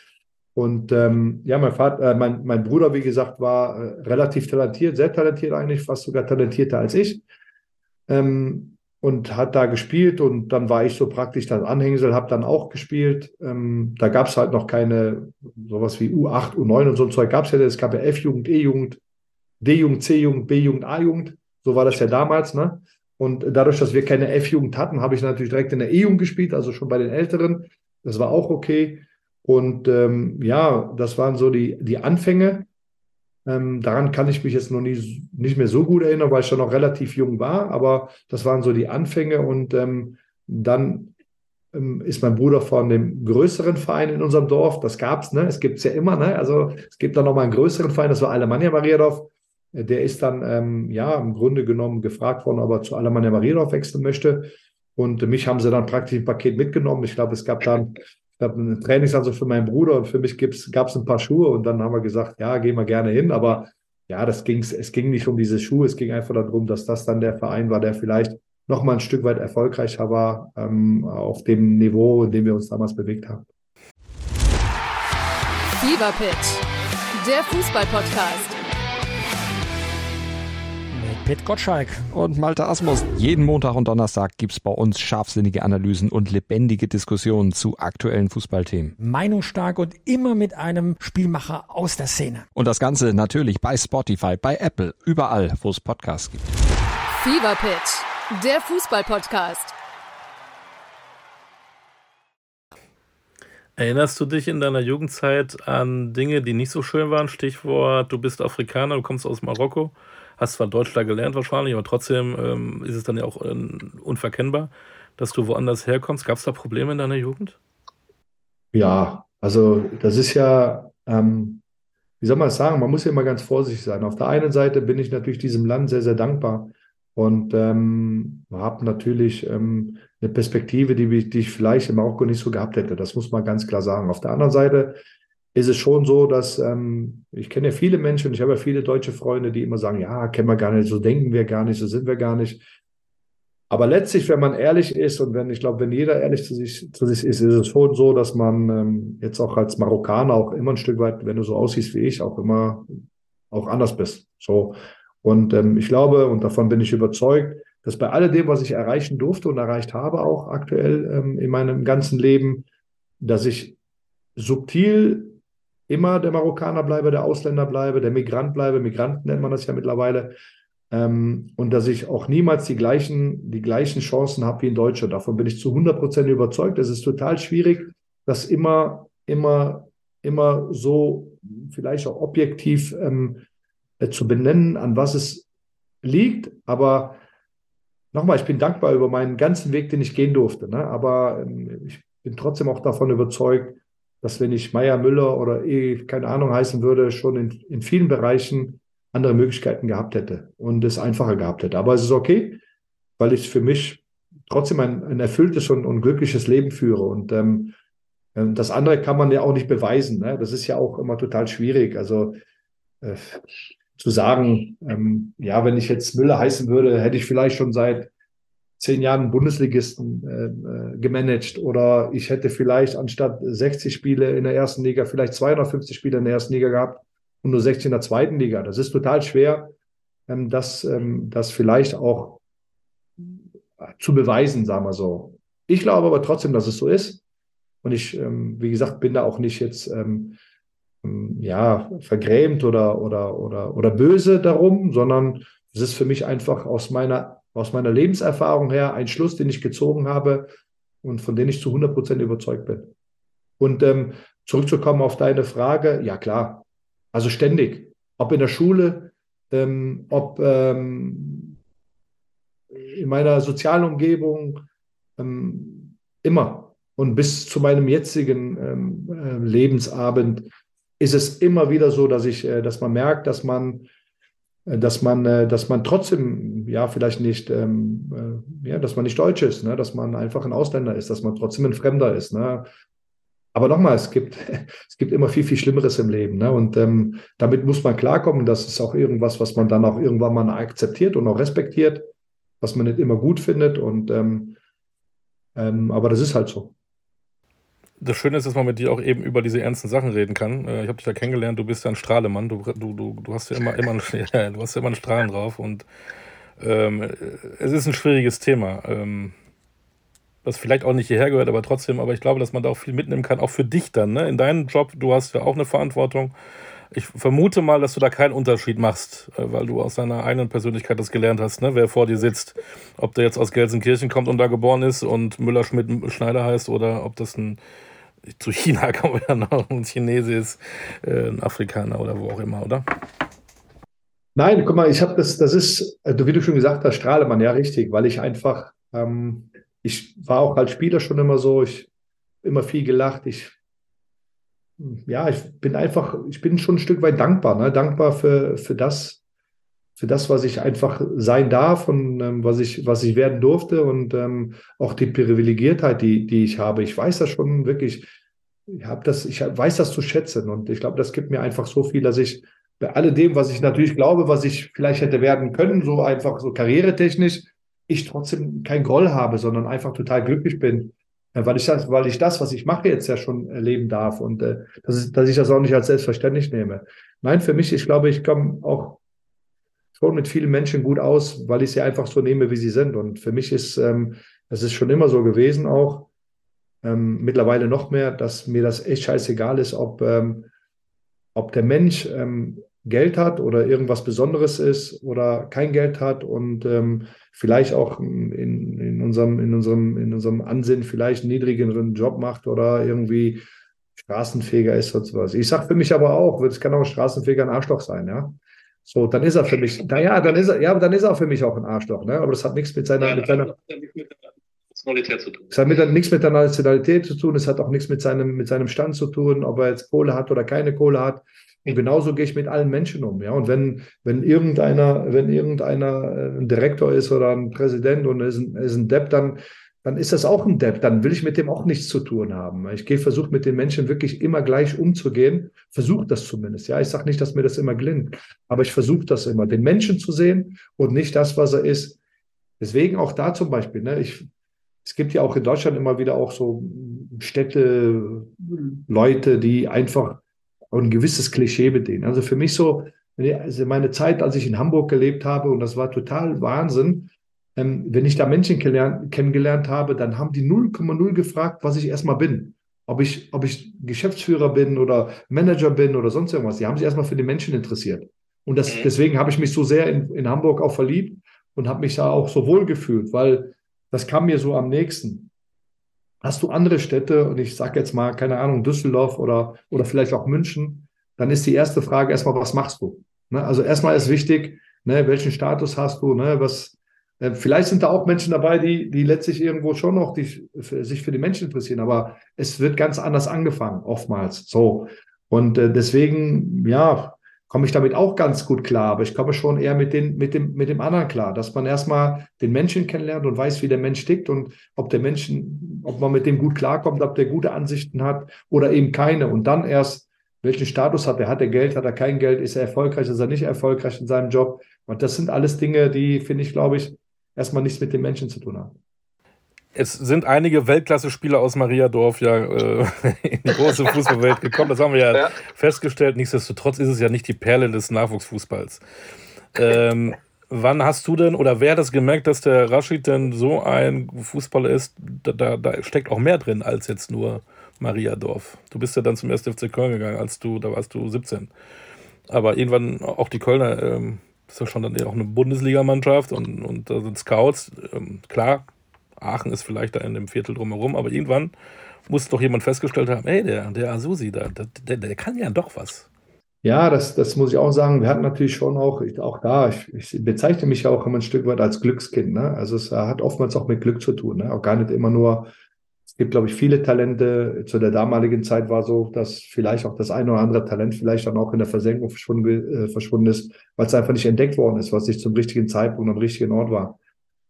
Und ähm, ja, mein, Vater, äh, mein, mein Bruder, wie gesagt, war äh, relativ talentiert, sehr talentiert eigentlich, fast sogar talentierter als ich. Ähm, und hat da gespielt und dann war ich so praktisch das Anhängsel, habe dann auch gespielt. Ähm, da gab es halt noch keine sowas wie U8, U9 und so ein Zeug gab es ja. Es gab ja F-Jugend, E-Jugend, D-Jugend, C-Jugend, B-Jugend, A-Jugend. So war das ja damals, ne? Und dadurch, dass wir keine F-Jugend hatten, habe ich natürlich direkt in der E-Jugend gespielt, also schon bei den Älteren. Das war auch okay. Und ähm, ja, das waren so die, die Anfänge. Ähm, daran kann ich mich jetzt noch nie, nicht mehr so gut erinnern, weil ich schon noch relativ jung war. Aber das waren so die Anfänge. Und ähm, dann ähm, ist mein Bruder von dem größeren Verein in unserem Dorf. Das gab es, ne? Es gibt es ja immer, ne? Also es gibt da nochmal einen größeren Verein, das war Alemannia Mariadorf. Der ist dann ähm, ja im Grunde genommen gefragt worden, ob er zu Alemannia Mariendorf wechseln möchte. Und mich haben sie dann praktisch ein Paket mitgenommen. Ich glaube, es gab dann ich glaube, eine Trainingsanzug für meinen Bruder und für mich gab es ein paar Schuhe und dann haben wir gesagt, ja, gehen wir gerne hin. Aber ja, das ging's, es ging nicht um diese Schuhe, es ging einfach darum, dass das dann der Verein war, der vielleicht noch mal ein Stück weit erfolgreicher war ähm, auf dem Niveau, in dem wir uns damals bewegt haben. Fever der Fußball-Podcast. Pet Gottschalk. Und Malte Asmus. Jeden Montag und Donnerstag gibt's bei uns scharfsinnige Analysen und lebendige Diskussionen zu aktuellen Fußballthemen. Meinungsstark und immer mit einem Spielmacher aus der Szene. Und das Ganze natürlich bei Spotify, bei Apple, überall, wo es Podcasts gibt. Fever Pitch, der Fußball-Podcast. Erinnerst du dich in deiner Jugendzeit an Dinge, die nicht so schön waren? Stichwort, du bist Afrikaner, du kommst aus Marokko hast zwar Deutsch da gelernt wahrscheinlich, aber trotzdem ähm, ist es dann ja auch äh, unverkennbar, dass du woanders herkommst. Gab es da Probleme in deiner Jugend? Ja, also das ist ja, ähm, wie soll man das sagen, man muss ja immer ganz vorsichtig sein. Auf der einen Seite bin ich natürlich diesem Land sehr, sehr dankbar und ähm, habe natürlich ähm, eine Perspektive, die, die ich vielleicht in Marokko nicht so gehabt hätte. Das muss man ganz klar sagen. Auf der anderen Seite ist es schon so, dass ähm, ich kenne ja viele Menschen, ich habe ja viele deutsche Freunde, die immer sagen, ja, kennen wir gar nicht, so denken wir gar nicht, so sind wir gar nicht. Aber letztlich, wenn man ehrlich ist und wenn, ich glaube, wenn jeder ehrlich zu sich, zu sich ist, ist es schon so, dass man ähm, jetzt auch als Marokkaner auch immer ein Stück weit, wenn du so aussiehst wie ich, auch immer auch anders bist. So. Und ähm, ich glaube, und davon bin ich überzeugt, dass bei alledem, was ich erreichen durfte und erreicht habe, auch aktuell ähm, in meinem ganzen Leben, dass ich subtil immer der Marokkaner bleibe, der Ausländer bleibe, der Migrant bleibe, Migranten nennt man das ja mittlerweile. Ähm, und dass ich auch niemals die gleichen, die gleichen Chancen habe wie in Deutschland. Davon bin ich zu 100 Prozent überzeugt. Es ist total schwierig, das immer, immer, immer so vielleicht auch objektiv ähm, äh, zu benennen, an was es liegt. Aber nochmal, ich bin dankbar über meinen ganzen Weg, den ich gehen durfte. Ne? Aber ähm, ich bin trotzdem auch davon überzeugt, dass wenn ich Meier Müller oder eh, keine Ahnung heißen würde, schon in, in vielen Bereichen andere Möglichkeiten gehabt hätte und es einfacher gehabt hätte. Aber es ist okay, weil ich für mich trotzdem ein, ein erfülltes und, und glückliches Leben führe. Und ähm, ähm, das andere kann man ja auch nicht beweisen. Ne? Das ist ja auch immer total schwierig. Also äh, zu sagen, ähm, ja, wenn ich jetzt Müller heißen würde, hätte ich vielleicht schon seit zehn Jahren Bundesligisten äh, äh, gemanagt oder ich hätte vielleicht anstatt 60 Spiele in der ersten Liga vielleicht 250 Spiele in der ersten Liga gehabt und nur 60 in der zweiten Liga. Das ist total schwer, ähm, das, ähm, das vielleicht auch zu beweisen, sagen wir so. Ich glaube aber trotzdem, dass es so ist. Und ich, ähm, wie gesagt, bin da auch nicht jetzt ähm, ähm ja, vergrämt oder, oder, oder, oder böse darum, sondern es ist für mich einfach aus meiner aus meiner Lebenserfahrung her ein Schluss, den ich gezogen habe und von dem ich zu 100 Prozent überzeugt bin. Und ähm, zurückzukommen auf deine Frage, ja klar, also ständig, ob in der Schule, ähm, ob ähm, in meiner sozialen Umgebung, ähm, immer. Und bis zu meinem jetzigen ähm, äh, Lebensabend ist es immer wieder so, dass ich, äh, dass man merkt, dass man, dass man, äh, dass man trotzdem, ja, vielleicht nicht, ähm, äh, ja, dass man nicht Deutsch ist, ne? dass man einfach ein Ausländer ist, dass man trotzdem ein Fremder ist. Ne? Aber nochmal, es gibt, (laughs) es gibt immer viel, viel Schlimmeres im Leben. Ne? Und ähm, damit muss man klarkommen. Das ist auch irgendwas, was man dann auch irgendwann mal akzeptiert und auch respektiert, was man nicht immer gut findet. Und ähm, ähm, aber das ist halt so. Das Schöne ist, dass man mit dir auch eben über diese ernsten Sachen reden kann. Äh, ich habe dich ja kennengelernt, du bist ja ein Strahlemann. Du, du, du, du hast ja immer, immer, (laughs) einen, du hast ja immer einen Strahlen drauf. Und ähm, es ist ein schwieriges Thema. Ähm, was vielleicht auch nicht hierher gehört, aber trotzdem, aber ich glaube, dass man da auch viel mitnehmen kann, auch für dich dann, ne? In deinem Job, du hast ja auch eine Verantwortung. Ich vermute mal, dass du da keinen Unterschied machst, äh, weil du aus deiner eigenen Persönlichkeit das gelernt hast, ne? wer vor dir sitzt. Ob der jetzt aus Gelsenkirchen kommt und da geboren ist und Müller-Schmidt-Schneider heißt oder ob das ein zu China (laughs) kommt ja noch ein Chinese ist, äh, ein Afrikaner oder wo auch immer, oder? Nein, guck mal, ich habe das, das ist, äh, wie du schon gesagt hast, Strahlemann, ja richtig, weil ich einfach ähm, ich war auch als Spieler schon immer so, ich immer viel gelacht. Ich, ja, ich bin einfach, ich bin schon ein Stück weit dankbar, ne? dankbar für, für das, für das, was ich einfach sein darf und ähm, was ich, was ich werden durfte und ähm, auch die Privilegiertheit, die, die ich habe. Ich weiß das schon wirklich, ich habe das, ich weiß das zu schätzen und ich glaube, das gibt mir einfach so viel, dass ich bei alledem, was ich natürlich glaube, was ich vielleicht hätte werden können, so einfach so karrieretechnisch, ich trotzdem kein Groll habe, sondern einfach total glücklich bin, äh, weil ich das, weil ich das, was ich mache, jetzt ja schon erleben darf und äh, ist, dass ich das auch nicht als selbstverständlich nehme. Nein, für mich, ich glaube, ich komme auch schon mit vielen Menschen gut aus, weil ich sie einfach so nehme, wie sie sind. Und für mich ist, ähm, das ist schon immer so gewesen auch, ähm, mittlerweile noch mehr, dass mir das echt scheißegal ist, ob, ähm, ob der Mensch ähm, Geld hat oder irgendwas Besonderes ist oder kein Geld hat und ähm, vielleicht auch in, in, unserem, in, unserem, in unserem Ansinnen vielleicht einen niedrigeren Job macht oder irgendwie Straßenfeger ist oder sowas. Ich sage für mich aber auch, es kann auch ein Straßenfeger ein Arschloch sein, ja. So, dann ist er für mich, naja, dann ist er, ja, dann ist er für mich auch ein Arschloch, ne? Aber das hat nichts mit seiner, ja, mit seiner Nationalität zu tun. Es hat mit, nichts mit der Nationalität zu tun, es hat auch nichts mit seinem, mit seinem Stand zu tun, ob er jetzt Kohle hat oder keine Kohle hat. Und genauso gehe ich mit allen Menschen um. Ja? Und wenn, wenn irgendeiner, wenn irgendeiner äh, ein Direktor ist oder ein Präsident und ist ein, ist ein Depp, dann, dann ist das auch ein Depp. Dann will ich mit dem auch nichts zu tun haben. Ich gehe versuche mit den Menschen wirklich immer gleich umzugehen. Versuche das zumindest. Ja, ich sage nicht, dass mir das immer gelingt, aber ich versuche das immer, den Menschen zu sehen und nicht das, was er ist. Deswegen auch da zum Beispiel. Ne, ich, es gibt ja auch in Deutschland immer wieder auch so Städte, Leute, die einfach ein gewisses Klischee bedienen. Also für mich so, also meine Zeit, als ich in Hamburg gelebt habe, und das war total Wahnsinn, ähm, wenn ich da Menschen kennengelernt habe, dann haben die 0,0 gefragt, was ich erstmal bin. Ob ich, ob ich Geschäftsführer bin oder Manager bin oder sonst irgendwas. Die haben sich erstmal für die Menschen interessiert. Und das, mhm. deswegen habe ich mich so sehr in, in Hamburg auch verliebt und habe mich da auch so wohl gefühlt, weil das kam mir so am nächsten. Hast du andere Städte, und ich sage jetzt mal, keine Ahnung, Düsseldorf oder, oder vielleicht auch München, dann ist die erste Frage erstmal, was machst du? Ne? Also erstmal ist wichtig, ne, welchen Status hast du, ne, was, vielleicht sind da auch Menschen dabei, die, die letztlich irgendwo schon noch die, sich für die Menschen interessieren, aber es wird ganz anders angefangen, oftmals. So. Und äh, deswegen, ja, komme ich damit auch ganz gut klar, aber ich komme schon eher mit, den, mit, dem, mit dem anderen klar, dass man erstmal den Menschen kennenlernt und weiß, wie der Mensch tickt und ob der Menschen, ob man mit dem gut klarkommt, ob der gute Ansichten hat oder eben keine und dann erst, welchen Status hat er? Hat er Geld, hat er kein Geld, ist er erfolgreich, ist er nicht erfolgreich in seinem Job? Und das sind alles Dinge, die, finde ich, glaube ich, erstmal nichts mit den Menschen zu tun haben es sind einige Weltklasse-Spieler aus Mariadorf ja äh, (laughs) in die große Fußballwelt gekommen. Das haben wir ja, ja, festgestellt. Nichtsdestotrotz ist es ja nicht die Perle des Nachwuchsfußballs. Ähm, wann hast du denn oder wer hat das gemerkt, dass der Rashid denn so ein Fußballer ist? Da, da, da steckt auch mehr drin als jetzt nur Mariadorf. Du bist ja dann zum 1. FC Köln gegangen, als du, da warst du 17. Aber irgendwann auch die Kölner, ähm, das ist ja schon dann auch eine Bundesligamannschaft und, und da sind Scouts. Ähm, klar, Aachen ist vielleicht da in dem Viertel drumherum, aber irgendwann muss doch jemand festgestellt haben, hey, der, der Asusi, der, der, der kann ja doch was. Ja, das, das muss ich auch sagen. Wir hatten natürlich schon auch, ich, auch da, ich, ich bezeichne mich ja auch immer ein Stück weit als Glückskind. Ne? Also es hat oftmals auch mit Glück zu tun. Ne? Auch gar nicht immer nur, gibt, glaube ich, viele Talente. Zu der damaligen Zeit war so, dass vielleicht auch das eine oder andere Talent vielleicht dann auch in der Versenkung verschwunden, äh, verschwunden ist, weil es einfach nicht entdeckt worden ist, was nicht zum richtigen Zeitpunkt am richtigen Ort war.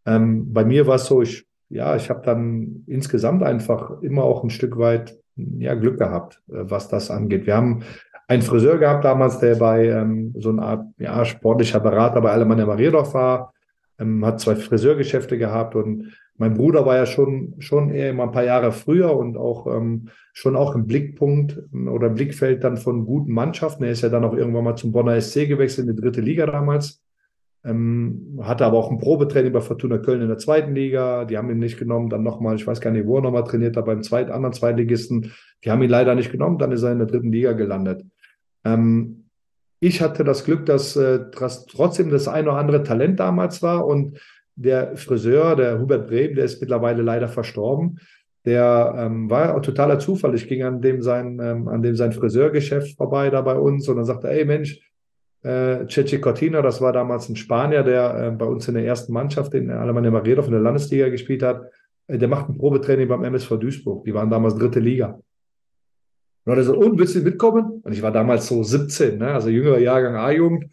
Ähm, bei mir war es so, ich, ja, ich habe dann insgesamt einfach immer auch ein Stück weit ja, Glück gehabt, äh, was das angeht. Wir haben einen Friseur gehabt damals, der bei ähm, so einer Art ja, sportlicher Berater bei Alemannia Mariedorf war, ähm, hat zwei Friseurgeschäfte gehabt und mein Bruder war ja schon, schon eher immer ein paar Jahre früher und auch ähm, schon auch im Blickpunkt oder im Blickfeld dann von guten Mannschaften. Er ist ja dann auch irgendwann mal zum Bonner SC gewechselt in die dritte Liga damals. Ähm, hatte aber auch ein Probetraining bei Fortuna Köln in der zweiten Liga. Die haben ihn nicht genommen. Dann nochmal, ich weiß gar nicht, wo er nochmal trainiert hat, beim zweiten, anderen Zweitligisten. Die haben ihn leider nicht genommen. Dann ist er in der dritten Liga gelandet. Ähm, ich hatte das Glück, dass, äh, dass trotzdem das ein oder andere Talent damals war und der Friseur, der Hubert Brehm, der ist mittlerweile leider verstorben. Der ähm, war auch totaler Zufall. Ich ging an dem sein, ähm, an dem sein Friseurgeschäft vorbei da bei uns und dann sagte, ey Mensch, äh, Ceci Cortina, das war damals ein Spanier, der äh, bei uns in der ersten Mannschaft in Alemannia Maredorf in der Landesliga gespielt hat. Äh, der macht ein Probetraining beim MSV Duisburg. Die waren damals dritte Liga. Und er so, und willst du mitkommen? Und ich war damals so 17, ne? also jüngerer Jahrgang A-Jugend.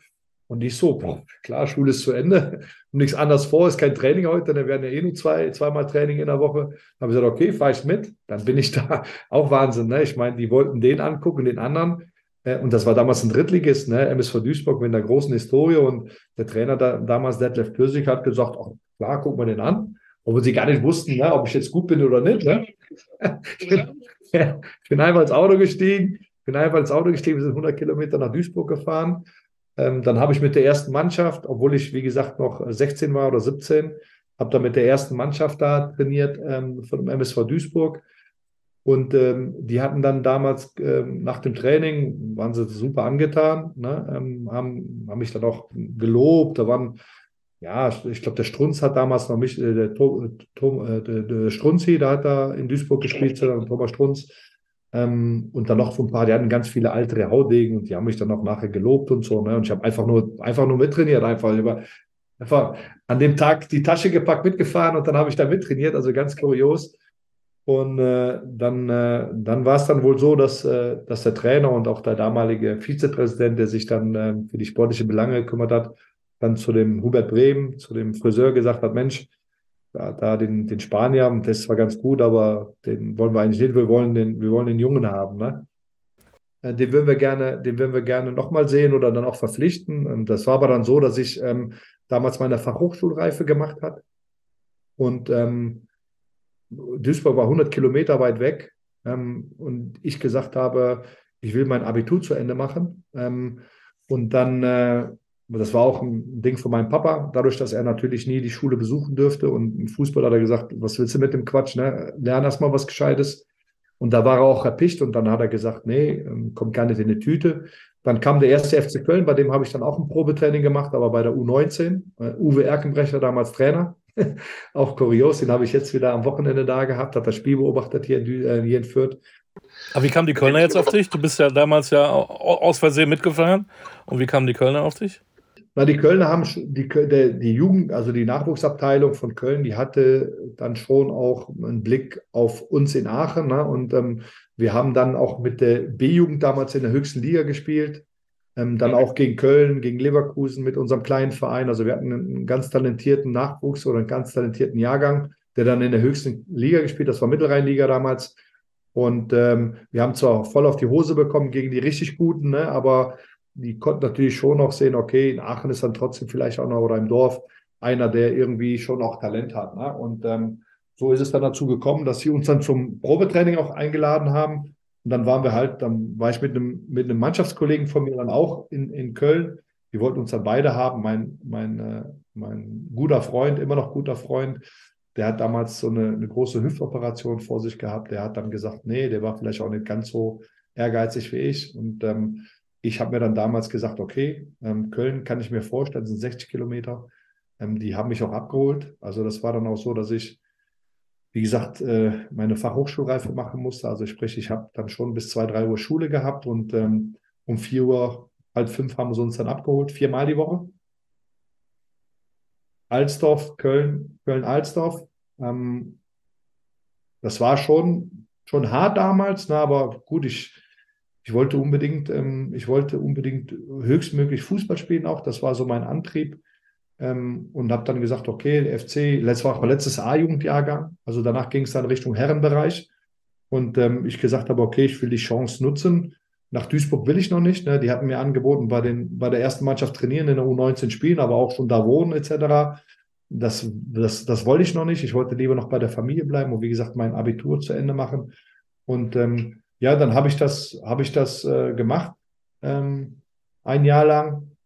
Und ich so, boah, klar, Schule ist zu Ende und nichts anderes vor, ist kein Training heute, dann werden ja eh nur zwei, zweimal Training in der Woche. Dann habe ich gesagt, okay, fahr ich mit, dann bin ich (laughs) da. Auch Wahnsinn, ne? Ich meine, die wollten den angucken, den anderen. Äh, und das war damals ein Drittligist, ne? MSV Duisburg mit einer großen Historie. Und der Trainer da, damals, Detlef Plössig, hat gesagt, oh, klar, gucken wir den an. Obwohl sie gar nicht wussten, ne, ob ich jetzt gut bin oder nicht. Ne? (laughs) (laughs) ich bin einfach ins Auto gestiegen, bin einfach ins Auto gestiegen, wir sind 100 Kilometer nach Duisburg gefahren. Ähm, dann habe ich mit der ersten Mannschaft, obwohl ich, wie gesagt, noch 16 war oder 17, habe dann mit der ersten Mannschaft da trainiert ähm, von dem MSV Duisburg. Und ähm, die hatten dann damals ähm, nach dem Training, waren sie super angetan, ne? ähm, haben, haben mich dann auch gelobt. Da waren ja, ich glaube, der Strunz hat damals noch mich, äh, der, Tom, äh, der, der Strunzi, der hat da in Duisburg gespielt, Thomas Strunz. Ähm, und dann noch ein paar, die hatten ganz viele alte Haudegen und die haben mich dann auch nachher gelobt und so. Ne? Und ich habe einfach nur, einfach nur mittrainiert, einfach über, einfach an dem Tag die Tasche gepackt, mitgefahren und dann habe ich da mittrainiert, also ganz kurios. Und äh, dann, äh, dann war es dann wohl so, dass, äh, dass der Trainer und auch der damalige Vizepräsident, der sich dann äh, für die sportliche Belange gekümmert hat, dann zu dem Hubert Brehm, zu dem Friseur gesagt hat, Mensch, da, da den, den Spanier, das war ganz gut, aber den wollen wir eigentlich nicht, wir wollen den, wir wollen den Jungen haben, ne? Äh, den würden wir gerne, gerne nochmal sehen oder dann auch verpflichten. Und das war aber dann so, dass ich ähm, damals meine Fachhochschulreife gemacht hat und ähm, Duisburg war 100 Kilometer weit weg ähm, und ich gesagt habe, ich will mein Abitur zu Ende machen. Ähm, und dann äh, das war auch ein Ding von meinem Papa, dadurch, dass er natürlich nie die Schule besuchen dürfte. Und im Fußball hat er gesagt, was willst du mit dem Quatsch? Ne? Lern erst mal was Gescheites. Und da war er auch erpicht und dann hat er gesagt, nee, ähm, kommt gar nicht in die Tüte. Dann kam der erste FC Köln, bei dem habe ich dann auch ein Probetraining gemacht, aber bei der U19. Äh, Uwe Erkenbrecher damals Trainer. (laughs) auch kurios, den habe ich jetzt wieder am Wochenende da gehabt, hat das Spiel beobachtet hier in, äh, hier in Fürth. Aber wie kamen die Kölner jetzt auf dich? Du bist ja damals ja aus Versehen mitgefahren. Und wie kamen die Kölner auf dich? Na, die Kölner haben die, die, Jugend, also die Nachwuchsabteilung von Köln, die hatte dann schon auch einen Blick auf uns in Aachen. Ne? Und ähm, wir haben dann auch mit der B-Jugend damals in der höchsten Liga gespielt. Ähm, dann auch gegen Köln, gegen Leverkusen mit unserem kleinen Verein. Also wir hatten einen ganz talentierten Nachwuchs oder einen ganz talentierten Jahrgang, der dann in der höchsten Liga gespielt. Das war Mittelrheinliga damals. Und ähm, wir haben zwar voll auf die Hose bekommen gegen die richtig Guten, ne? aber die konnten natürlich schon noch sehen, okay, in Aachen ist dann trotzdem vielleicht auch noch oder im Dorf einer, der irgendwie schon auch Talent hat. Ne? Und ähm, so ist es dann dazu gekommen, dass sie uns dann zum Probetraining auch eingeladen haben. Und dann waren wir halt, dann war ich mit einem, mit einem Mannschaftskollegen von mir dann auch in, in Köln. Die wollten uns dann beide haben. Mein, mein, äh, mein guter Freund, immer noch guter Freund, der hat damals so eine, eine große Hüftoperation vor sich gehabt. Der hat dann gesagt, nee, der war vielleicht auch nicht ganz so ehrgeizig wie ich. Und ähm, ich habe mir dann damals gesagt, okay, ähm, Köln kann ich mir vorstellen, sind 60 Kilometer. Ähm, die haben mich auch abgeholt. Also das war dann auch so, dass ich, wie gesagt, äh, meine Fachhochschulreife machen musste. Also sprich, ich habe dann schon bis zwei, drei Uhr Schule gehabt und ähm, um vier Uhr halb fünf haben sie uns dann abgeholt, viermal die Woche. Alsdorf, Köln, Köln-Alsdorf. Ähm, das war schon, schon hart damals, ne, aber gut, ich, ich wollte unbedingt, ähm, ich wollte unbedingt höchstmöglich Fußball spielen auch. Das war so mein Antrieb. Ähm, und habe dann gesagt, okay, FC, das war auch mein letztes A-Jugendjahrgang. Also danach ging es dann Richtung Herrenbereich. Und ähm, ich gesagt habe, okay, ich will die Chance nutzen. Nach Duisburg will ich noch nicht. Ne? Die hatten mir angeboten, bei, den, bei der ersten Mannschaft trainieren, in der U19 spielen, aber auch schon da wohnen etc. Das, das, das wollte ich noch nicht. Ich wollte lieber noch bei der Familie bleiben und wie gesagt mein Abitur zu Ende machen. Und ähm, ja, dann habe ich das, habe ich das äh, gemacht. Ähm, ein Jahr lang.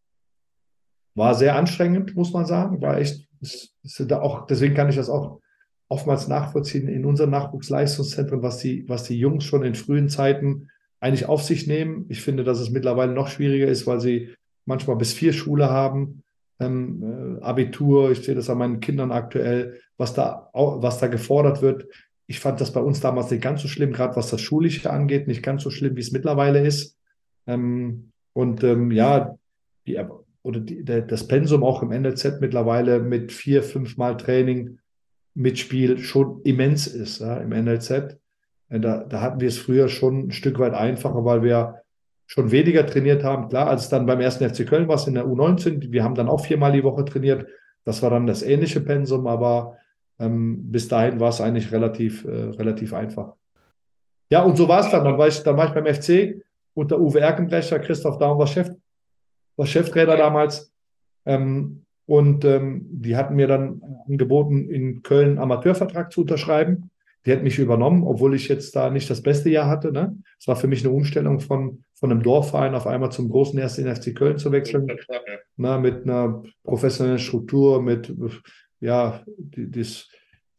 War sehr anstrengend, muss man sagen. War echt, ist, ist da auch, deswegen kann ich das auch oftmals nachvollziehen in unseren Nachwuchsleistungszentren, was die, was die Jungs schon in frühen Zeiten eigentlich auf sich nehmen. Ich finde, dass es mittlerweile noch schwieriger ist, weil sie manchmal bis vier Schule haben, ähm, äh, Abitur. Ich sehe das an meinen Kindern aktuell, was da, was da gefordert wird. Ich fand das bei uns damals nicht ganz so schlimm, gerade was das Schulische angeht, nicht ganz so schlimm, wie es mittlerweile ist. Ähm, und ähm, ja, die, oder die, der, das Pensum auch im NLZ mittlerweile mit vier, fünf Mal Training Mitspiel schon immens ist ja, im NLZ. Äh, da, da hatten wir es früher schon ein Stück weit einfacher, weil wir schon weniger trainiert haben. Klar, als dann beim ersten FC Köln war es in der U19, wir haben dann auch viermal die Woche trainiert. Das war dann das ähnliche Pensum, aber ähm, bis dahin war es eigentlich relativ, äh, relativ einfach. Ja, und so war es dann. Dann war, ich, dann war ich beim FC unter Uwe Erkenbrecher, Christoph Daum war, Chef, war Cheftrainer damals. Ähm, und ähm, die hatten mir dann angeboten, in Köln einen Amateurvertrag zu unterschreiben. Die hätten mich übernommen, obwohl ich jetzt da nicht das beste Jahr hatte. Ne? Es war für mich eine Umstellung von, von einem Dorfverein auf einmal zum großen ersten FC Köln zu wechseln. Na, mit einer professionellen Struktur, mit, ja, die, dies,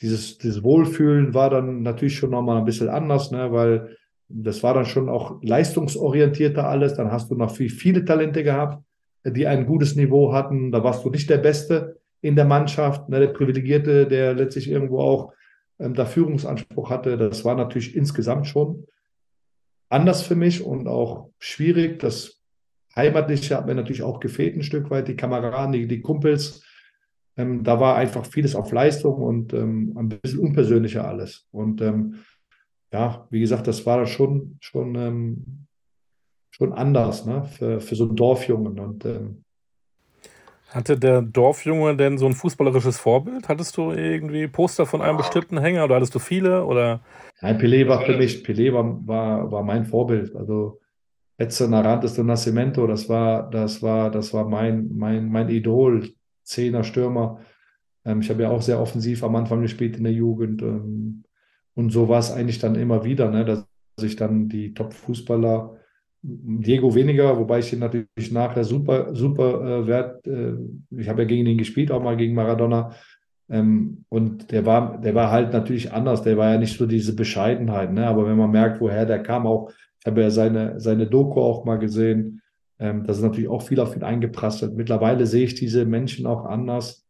dieses, dieses Wohlfühlen war dann natürlich schon nochmal ein bisschen anders, ne? weil das war dann schon auch leistungsorientierter alles. Dann hast du noch viel, viele Talente gehabt die ein gutes Niveau hatten. Da warst du nicht der Beste in der Mannschaft, ne, der Privilegierte, der letztlich irgendwo auch ähm, da Führungsanspruch hatte. Das war natürlich insgesamt schon anders für mich und auch schwierig. Das Heimatliche hat mir natürlich auch gefehlt ein Stück weit, die Kameraden, die, die Kumpels. Ähm, da war einfach vieles auf Leistung und ähm, ein bisschen unpersönlicher alles. Und ähm, ja, wie gesagt, das war schon, schon ähm, schon anders, ne? Für, für so einen Dorfjungen. Und, ähm, hatte der Dorfjunge denn so ein fußballerisches Vorbild? Hattest du irgendwie Poster von einem bestimmten Hänger oder hattest du viele? Oder? Nein, Pelé war für mich, Pelé war, war, war mein Vorbild. Also Edson Arantes do Nascimento, das war, das war, das war mein, mein, mein Idol, Zehner Stürmer. Ähm, ich habe ja auch sehr offensiv am Anfang gespielt in der Jugend. Ähm, und so war es eigentlich dann immer wieder, ne, dass ich dann die Top-Fußballer Diego weniger, wobei ich ihn natürlich nachher super, super äh, wert. Äh, ich habe ja gegen ihn gespielt, auch mal gegen Maradona. Ähm, und der war, der war halt natürlich anders. Der war ja nicht so diese Bescheidenheit, ne? Aber wenn man merkt, woher der kam, auch, ich habe ja seine, seine Doku auch mal gesehen, ähm, das ist natürlich auch viel auf ihn eingeprasselt. Mittlerweile sehe ich diese Menschen auch anders.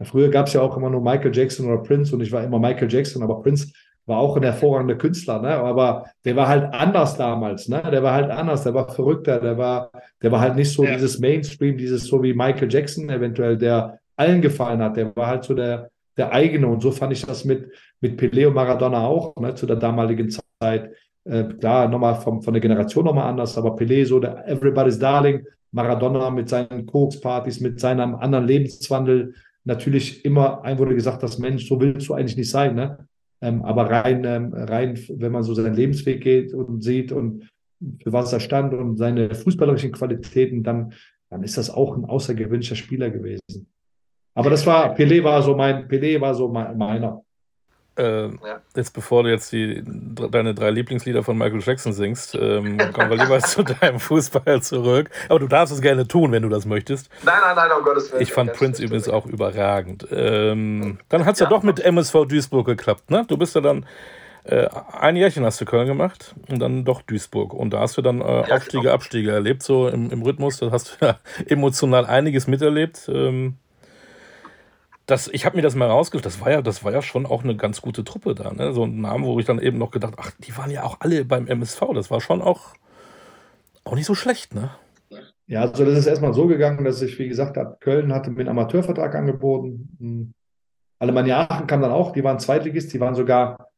Früher gab es ja auch immer nur Michael Jackson oder Prince und ich war immer Michael Jackson, aber Prince war auch ein hervorragender Künstler, ne? aber der war halt anders damals, ne? der war halt anders, der war verrückter, der war, der war halt nicht so ja. dieses Mainstream, dieses so wie Michael Jackson eventuell, der allen gefallen hat, der war halt so der, der eigene und so fand ich das mit, mit Pelé und Maradona auch, ne? zu der damaligen Zeit. Äh, klar, nochmal von, von der Generation nochmal anders, aber Pelé so der Everybody's Darling, Maradona mit seinen Kokspartys, mit seinem anderen Lebenswandel, natürlich immer ein wurde gesagt, das Mensch, so willst du eigentlich nicht sein, ne? Ähm, aber rein, ähm, rein, wenn man so seinen Lebensweg geht und sieht und für was er stand und seine fußballerischen Qualitäten, dann, dann ist das auch ein außergewöhnlicher Spieler gewesen. Aber das war, Pelé war so mein, Pelé war so meiner. Äh, ja. Jetzt bevor du jetzt die, deine drei Lieblingslieder von Michael Jackson singst, ähm, kommen wir lieber (laughs) zu deinem Fußball zurück. Aber du darfst es gerne tun, wenn du das möchtest. Nein, nein, nein, um Gottes Willen. Ich fand Prince übrigens auch überragend. Ähm, dann hat es ja. ja. doch mit MSV Duisburg geklappt, ne? Du bist ja dann äh, ein Jährchen hast du Köln gemacht und dann doch Duisburg. Und da hast du dann äh, Aufstiege, genau. Abstiege erlebt, so im, im Rhythmus. Da hast du ja (laughs) emotional einiges miterlebt. Ähm, das, ich habe mir das mal rausgesucht, das war ja, das war ja schon auch eine ganz gute Truppe da. Ne? So ein Name, wo ich dann eben noch gedacht, ach, die waren ja auch alle beim MSV. Das war schon auch, auch nicht so schlecht, ne? Ja, also das ist erstmal so gegangen, dass ich, wie gesagt habe, Köln hatte mir einen Amateurvertrag angeboten. Hm. Alemannia Aachen kam dann auch, die waren Zweitligist, die waren sogar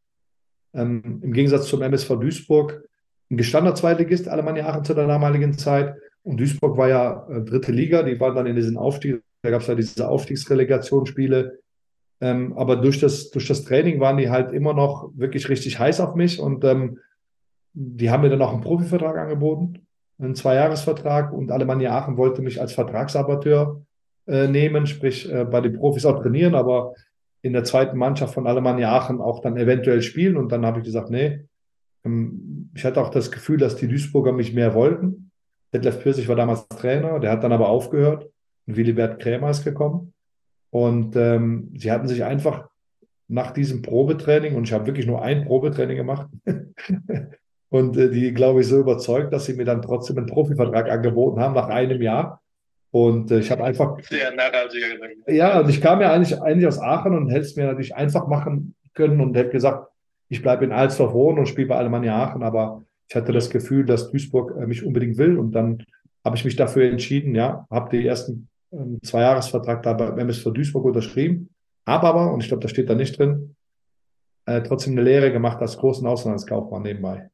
ähm, im Gegensatz zum MSV Duisburg ein gestandener Zweitligist, Alemannia Aachen zu der damaligen Zeit. Und Duisburg war ja äh, dritte Liga, die waren dann in diesen Aufstieg, da gab es ja diese Aufstiegsrelegationsspiele. Ähm, aber durch das, durch das Training waren die halt immer noch wirklich richtig heiß auf mich und ähm, die haben mir dann auch einen Profivertrag angeboten, einen Zweijahresvertrag und Alemannia Aachen wollte mich als Vertragsamateur äh, nehmen, sprich äh, bei den Profis auch trainieren, aber in der zweiten Mannschaft von Alemannia Aachen auch dann eventuell spielen. Und dann habe ich gesagt, nee, ähm, ich hatte auch das Gefühl, dass die Duisburger mich mehr wollten. Detlef Pürsich war damals Trainer, der hat dann aber aufgehört Willibert Krämer ist gekommen. Und ähm, sie hatten sich einfach nach diesem Probetraining, und ich habe wirklich nur ein Probetraining gemacht, (laughs) und äh, die, glaube ich, so überzeugt, dass sie mir dann trotzdem einen Profivertrag angeboten haben nach einem Jahr. Und äh, ich habe einfach. Sehr nachhaltiger Gedanke. Ja, und ich kam ja eigentlich, eigentlich aus Aachen und hätte es mir natürlich einfach machen können und hätte gesagt, ich bleibe in Alsdorf wohnen und spiele bei Alemannia Aachen, aber ich hatte das Gefühl, dass Duisburg äh, mich unbedingt will und dann habe ich mich dafür entschieden, ja, habe die ersten ähm, Zweijahresvertrag da beim MSV Duisburg unterschrieben, habe aber, und ich glaube, da steht da nicht drin, äh, trotzdem eine Lehre gemacht als großen Auslandskaufmann nebenbei.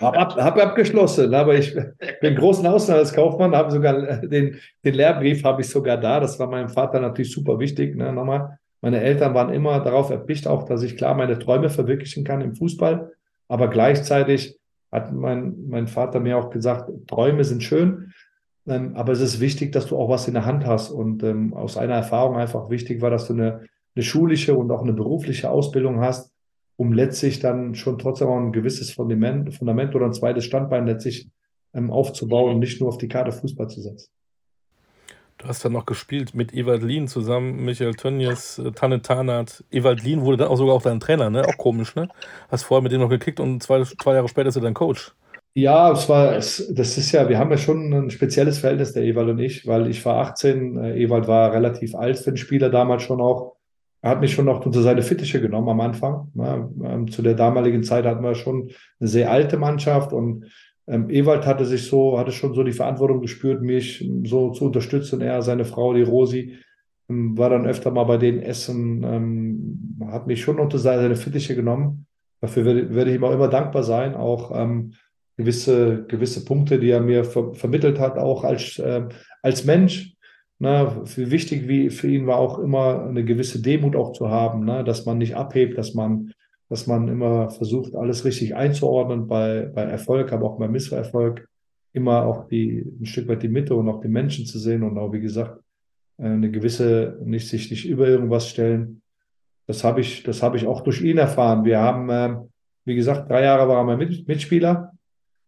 Habe ab, hab abgeschlossen, aber ich (laughs) bin großen Auslandskaufmann, habe sogar den, den Lehrbrief habe ich sogar da. Das war meinem Vater natürlich super wichtig. Ne? Nochmal, meine Eltern waren immer darauf erpicht, auch, dass ich klar meine Träume verwirklichen kann im Fußball, aber gleichzeitig hat mein, mein Vater mir auch gesagt, Träume sind schön, ähm, aber es ist wichtig, dass du auch was in der Hand hast. Und ähm, aus einer Erfahrung einfach wichtig war, dass du eine, eine schulische und auch eine berufliche Ausbildung hast, um letztlich dann schon trotzdem auch ein gewisses Fundament, Fundament oder ein zweites Standbein letztlich ähm, aufzubauen und nicht nur auf die Karte Fußball zu setzen. Du hast dann noch gespielt mit Ewald Lien zusammen, Michael Tönnies, äh, Tanne Tarnath. Ewald Lien wurde dann auch sogar auch dein Trainer, ne? Auch komisch, ne? Hast vorher mit dem noch gekickt und zwei, zwei Jahre später ist er dein Coach. Ja, es war, es, das ist ja, wir haben ja schon ein spezielles Verhältnis, der Ewald und ich, weil ich war 18, äh, Ewald war relativ alt für den Spieler damals schon auch. Er hat mich schon noch unter seine Fittiche genommen am Anfang. Ja, ähm, zu der damaligen Zeit hatten wir schon eine sehr alte Mannschaft und ähm, Ewald hatte sich so, hatte schon so die Verantwortung gespürt, mich so zu unterstützen. Er, seine Frau, die Rosi, ähm, war dann öfter mal bei denen essen, ähm, hat mich schon unter seine Fittiche genommen. Dafür werde, werde ich ihm auch immer dankbar sein, auch ähm, gewisse, gewisse Punkte, die er mir ver vermittelt hat, auch als, äh, als Mensch, Ne, wichtig wie für ihn war auch immer eine gewisse Demut auch zu haben, ne, dass man nicht abhebt, dass man, dass man immer versucht, alles richtig einzuordnen bei, bei Erfolg, aber auch bei Misserfolg, immer auch die, ein Stück weit die Mitte und auch die Menschen zu sehen und auch, wie gesagt, eine gewisse, nicht sich nicht über irgendwas stellen. Das habe ich, das habe ich auch durch ihn erfahren. Wir haben, äh, wie gesagt, drei Jahre war er mein Mitspieler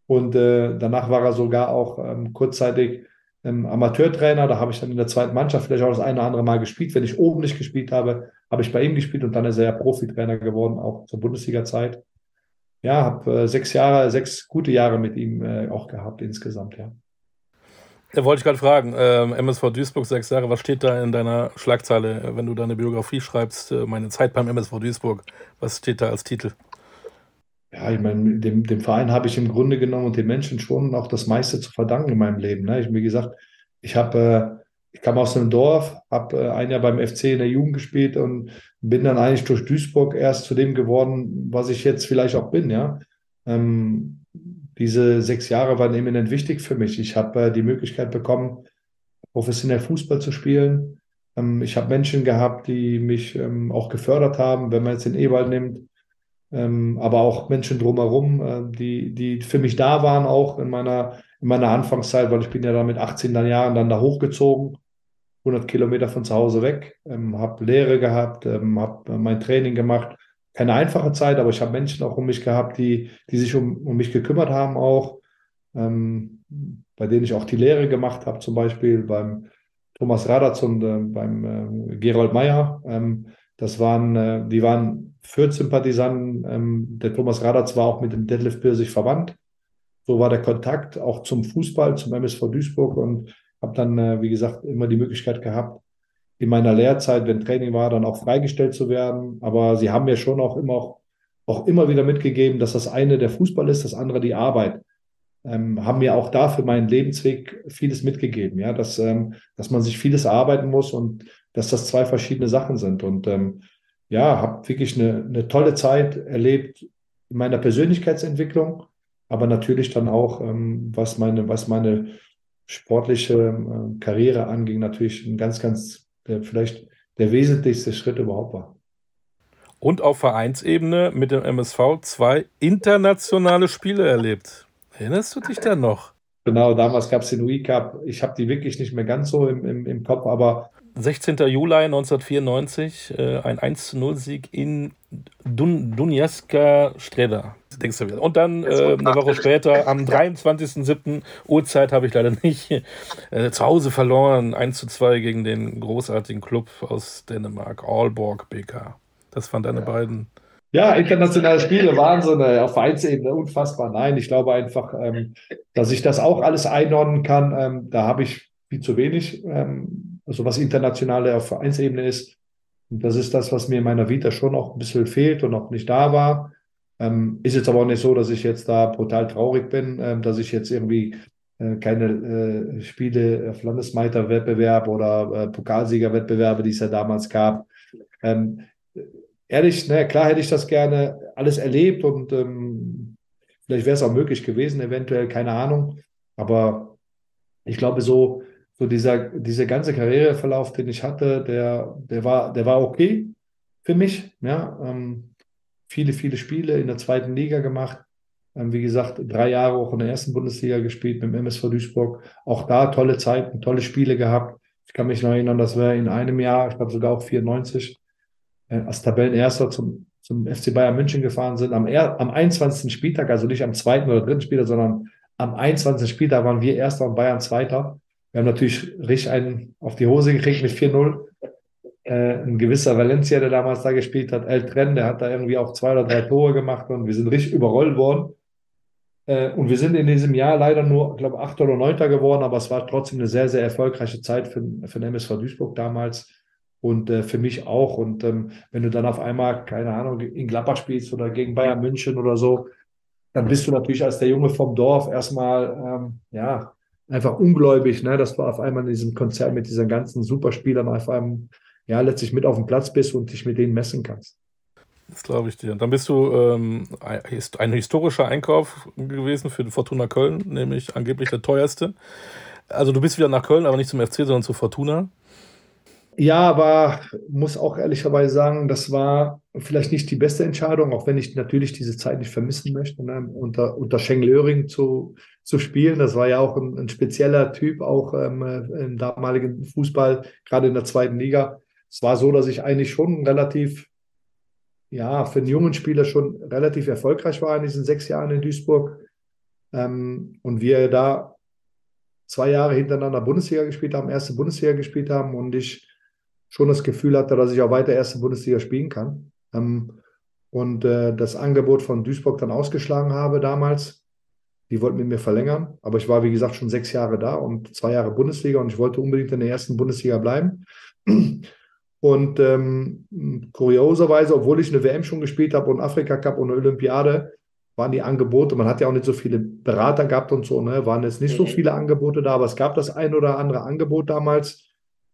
und äh, danach war er sogar auch ähm, kurzzeitig ähm, Amateurtrainer. Da habe ich dann in der zweiten Mannschaft vielleicht auch das eine oder andere Mal gespielt. Wenn ich oben nicht gespielt habe, habe ich bei ihm gespielt und dann ist er ja Profitrainer geworden, auch zur Bundesliga-Zeit. Ja, habe äh, sechs Jahre, sechs gute Jahre mit ihm äh, auch gehabt insgesamt, ja. Da wollte ich gerade fragen, ähm, MSV Duisburg, sechs Jahre, was steht da in deiner Schlagzeile, wenn du deine Biografie schreibst, äh, meine Zeit beim MSV Duisburg, was steht da als Titel? Ja, ich meine, dem, dem Verein habe ich im Grunde genommen und den Menschen schon auch das meiste zu verdanken in meinem Leben. Ne? Ich, wie gesagt, ich habe, äh, ich kam aus einem Dorf, habe äh, ein Jahr beim FC in der Jugend gespielt und bin dann eigentlich durch Duisburg erst zu dem geworden, was ich jetzt vielleicht auch bin, ja. Ähm, diese sechs Jahre waren eminent wichtig für mich. Ich habe äh, die Möglichkeit bekommen, professionell Fußball zu spielen. Ähm, ich habe Menschen gehabt, die mich ähm, auch gefördert haben. Wenn man jetzt den Ewald nimmt, ähm, aber auch Menschen drumherum, äh, die, die für mich da waren, auch in meiner, in meiner Anfangszeit, weil ich bin ja da mit 18 Jahren dann da hochgezogen, 100 Kilometer von zu Hause weg, ähm, habe Lehre gehabt, ähm, habe mein Training gemacht. Keine einfache Zeit, aber ich habe Menschen auch um mich gehabt, die, die sich um, um mich gekümmert haben auch, ähm, bei denen ich auch die Lehre gemacht habe, zum Beispiel beim Thomas Radatz und äh, beim äh, Gerold Meyer. Ähm, das waren, äh, die waren Fürth-Sympathisanten. Ähm, der Thomas Radatz war auch mit dem Detlef Birsig verwandt. So war der Kontakt auch zum Fußball, zum MSV Duisburg und habe dann, äh, wie gesagt, immer die Möglichkeit gehabt, in meiner Lehrzeit, wenn Training war, dann auch freigestellt zu werden. Aber sie haben mir schon auch immer, auch, auch immer wieder mitgegeben, dass das eine der Fußball ist, das andere die Arbeit. ähm, haben mir auch da für meinen Lebensweg vieles mitgegeben, ja, dass, ähm, dass man sich vieles erarbeiten muss und dass das zwei verschiedene Sachen sind. Und ähm, ja, habe wirklich eine, eine tolle Zeit erlebt in meiner Persönlichkeitsentwicklung, aber natürlich dann auch, ähm, was meine, was meine sportliche äh, Karriere anging, natürlich ein ganz, ganz, der, vielleicht der wesentlichste Schritt überhaupt war. Und auf Vereinsebene mit dem MSV zwei internationale Spiele erlebt. Erinnerst du dich da noch? Genau, damals gab es den UI Cup. Ich habe die wirklich nicht mehr ganz so im, im, im Kopf, aber 16. Juli 1994, äh, ein 1-0-Sieg in Dun Dunjaska Streda. Denkst du wieder. Und dann äh, eine Woche später, am 23.07. Uhrzeit habe ich leider nicht, äh, zu Hause verloren, 1-2 gegen den großartigen Club aus Dänemark, Aalborg BK. Das waren deine ja. beiden. Ja, internationale Spiele, Wahnsinn, äh, auf Vereinsebene, unfassbar. Nein, ich glaube einfach, ähm, dass ich das auch alles einordnen kann. Ähm, da habe ich viel zu wenig. Ähm, also was internationale auf Vereinsebene ist. Und das ist das, was mir in meiner Vita schon auch ein bisschen fehlt und noch nicht da war. Ähm, ist jetzt aber auch nicht so, dass ich jetzt da brutal traurig bin, ähm, dass ich jetzt irgendwie äh, keine äh, Spiele auf Landesmeisterwettbewerb oder äh, Pokalsiegerwettbewerbe, die es ja damals gab. Ähm, ehrlich, ne, klar hätte ich das gerne alles erlebt und ähm, vielleicht wäre es auch möglich gewesen, eventuell, keine Ahnung. Aber ich glaube, so so dieser, dieser ganze Karriereverlauf, den ich hatte, der, der, war, der war okay für mich. Ja, ähm, viele, viele Spiele in der zweiten Liga gemacht. Ähm, wie gesagt, drei Jahre auch in der ersten Bundesliga gespielt mit dem MSV Duisburg. Auch da tolle Zeiten, tolle Spiele gehabt. Ich kann mich noch erinnern, dass wir in einem Jahr, ich glaube sogar auch 94, äh, als Tabellenerster zum, zum FC Bayern München gefahren sind. Am, am 21. Spieltag, also nicht am zweiten oder dritten Spieltag, sondern am 21. Spieltag waren wir Erster und Bayern Zweiter. Wir haben natürlich richtig einen auf die Hose gekriegt mit 4-0. Äh, ein gewisser Valencia, der damals da gespielt hat, El Tren, der hat da irgendwie auch zwei oder drei Tore gemacht und wir sind richtig überrollt worden. Äh, und wir sind in diesem Jahr leider nur, ich glaube, Achter oder Neunter geworden, aber es war trotzdem eine sehr, sehr erfolgreiche Zeit für, für den MSV Duisburg damals und äh, für mich auch. Und ähm, wenn du dann auf einmal, keine Ahnung, in Gladbach spielst oder gegen Bayern München oder so, dann bist du natürlich als der Junge vom Dorf erstmal, ähm, ja, einfach ungläubig, ne, dass du auf einmal in diesem Konzert mit diesen ganzen Superspielern auf einmal ja letztlich mit auf dem Platz bist und dich mit denen messen kannst. Das glaube ich dir. Und dann bist du ähm, ein historischer Einkauf gewesen für Fortuna Köln, nämlich angeblich der teuerste. Also du bist wieder nach Köln, aber nicht zum FC, sondern zu Fortuna. Ja, aber muss auch ehrlicherweise sagen, das war vielleicht nicht die beste Entscheidung, auch wenn ich natürlich diese Zeit nicht vermissen möchte, ne? unter, unter Schenglöring zu, zu spielen. Das war ja auch ein, ein spezieller Typ, auch ähm, im damaligen Fußball, gerade in der zweiten Liga. Es war so, dass ich eigentlich schon relativ, ja, für einen jungen Spieler schon relativ erfolgreich war in diesen sechs Jahren in Duisburg. Ähm, und wir da zwei Jahre hintereinander Bundesliga gespielt haben, erste Bundesliga gespielt haben und ich schon das Gefühl hatte, dass ich auch weiter erste Bundesliga spielen kann. Ähm, und äh, das Angebot von Duisburg dann ausgeschlagen habe damals. Die wollten mit mir verlängern, aber ich war, wie gesagt, schon sechs Jahre da und zwei Jahre Bundesliga und ich wollte unbedingt in der ersten Bundesliga bleiben. (clears throat) Und ähm, kurioserweise, obwohl ich eine WM schon gespielt habe und Afrika Cup und eine Olympiade, waren die Angebote, man hat ja auch nicht so viele Berater gehabt und so, ne, waren jetzt nicht so mhm. viele Angebote da, aber es gab das ein oder andere Angebot damals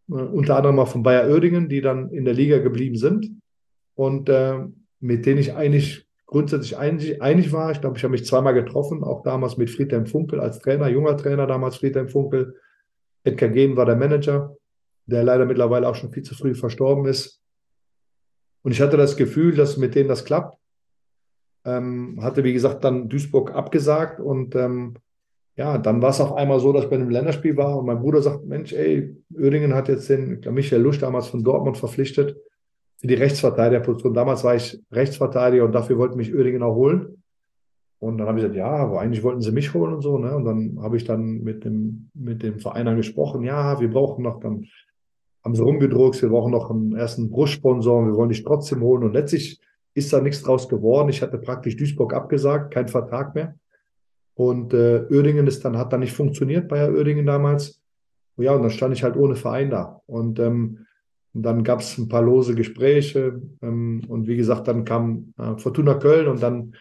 unter anderem auch von Bayer Oerdingen, die dann in der Liga geblieben sind und äh, mit denen ich eigentlich grundsätzlich einig, einig war. Ich glaube, ich habe mich zweimal getroffen, auch damals mit Friedhelm Funkel als Trainer, junger Trainer damals Friedhelm Funkel. Edgar Gehn war der Manager, der leider mittlerweile auch schon viel zu früh verstorben ist. Und ich hatte das Gefühl, dass mit denen das klappt. Ähm, hatte, wie gesagt, dann Duisburg abgesagt und ähm, ja, dann war es auf einmal so, dass ich bei einem Länderspiel war und mein Bruder sagt, Mensch, ey, Oerdingen hat jetzt den Michael Lusch damals von Dortmund verpflichtet für die Rechtsverteidigerposition. Damals war ich Rechtsverteidiger und dafür wollten mich Oerdingen auch holen. Und dann habe ich gesagt, ja, aber eigentlich wollten sie mich holen und so. Ne? Und dann habe ich dann mit dem, mit dem Verein gesprochen, ja, wir brauchen noch, dann haben sie rumgedruckt, wir brauchen noch einen ersten Brustsponsor, wir wollen dich trotzdem holen. Und letztlich ist da nichts draus geworden. Ich hatte praktisch Duisburg abgesagt, kein Vertrag mehr. Und äh, Oerdingen ist dann, hat dann nicht funktioniert, Bayer Oerdingen damals. Ja, und dann stand ich halt ohne Verein da. Und, ähm, dann gab es ein paar lose Gespräche. Ähm, und wie gesagt, dann kam äh, Fortuna Köln und dann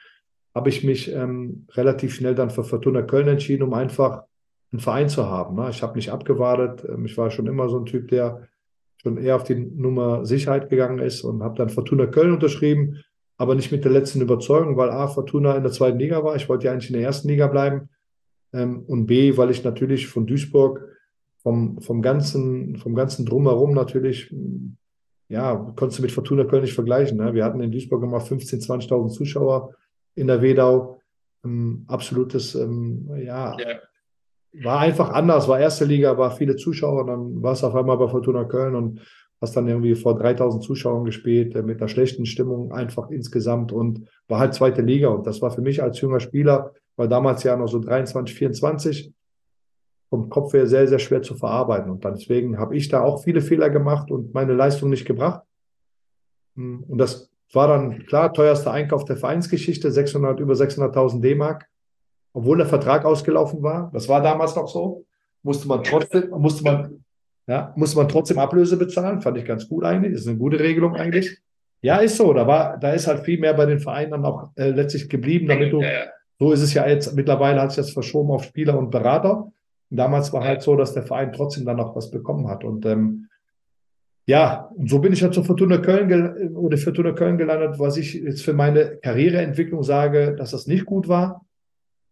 habe ich mich ähm, relativ schnell dann für Fortuna Köln entschieden, um einfach einen Verein zu haben. Ne? Ich habe nicht abgewartet. Ähm, ich war schon immer so ein Typ, der schon eher auf die Nummer Sicherheit gegangen ist und habe dann Fortuna Köln unterschrieben, aber nicht mit der letzten Überzeugung, weil A, Fortuna in der zweiten Liga war. Ich wollte ja eigentlich in der ersten Liga bleiben. Ähm, und B, weil ich natürlich von Duisburg vom, vom, ganzen, vom ganzen Drumherum natürlich, ja, konntest du mit Fortuna Köln nicht vergleichen. Ne? Wir hatten in Duisburg immer 15.000, 20.000 Zuschauer in der Wedau. Ähm, absolutes, ähm, ja, ja, war einfach anders, war erste Liga, war viele Zuschauer, dann war es auf einmal bei Fortuna Köln und hast dann irgendwie vor 3000 Zuschauern gespielt, äh, mit einer schlechten Stimmung einfach insgesamt und war halt zweite Liga und das war für mich als junger Spieler, war damals ja noch so 23, 24, vom Kopf her sehr, sehr schwer zu verarbeiten. Und deswegen habe ich da auch viele Fehler gemacht und meine Leistung nicht gebracht. Hm, und das war dann klar, teuerster Einkauf der Vereinsgeschichte, 600, über 600.000 D-Mark, obwohl der Vertrag ausgelaufen war. Das war damals noch so. Musste man trotzdem, musste man, ja, musste man trotzdem Ablöse bezahlen. Fand ich ganz gut eigentlich. Ist eine gute Regelung eigentlich. Ja, ist so. Da war, da ist halt viel mehr bei den Vereinen dann auch äh, letztlich geblieben, damit du, so ist es ja jetzt, mittlerweile hat sich das verschoben auf Spieler und Berater. Damals war halt so, dass der Verein trotzdem dann noch was bekommen hat. Und ähm, ja, und so bin ich ja zu Fortuna Köln oder Fortuna Köln gelandet, was ich jetzt für meine Karriereentwicklung sage, dass das nicht gut war.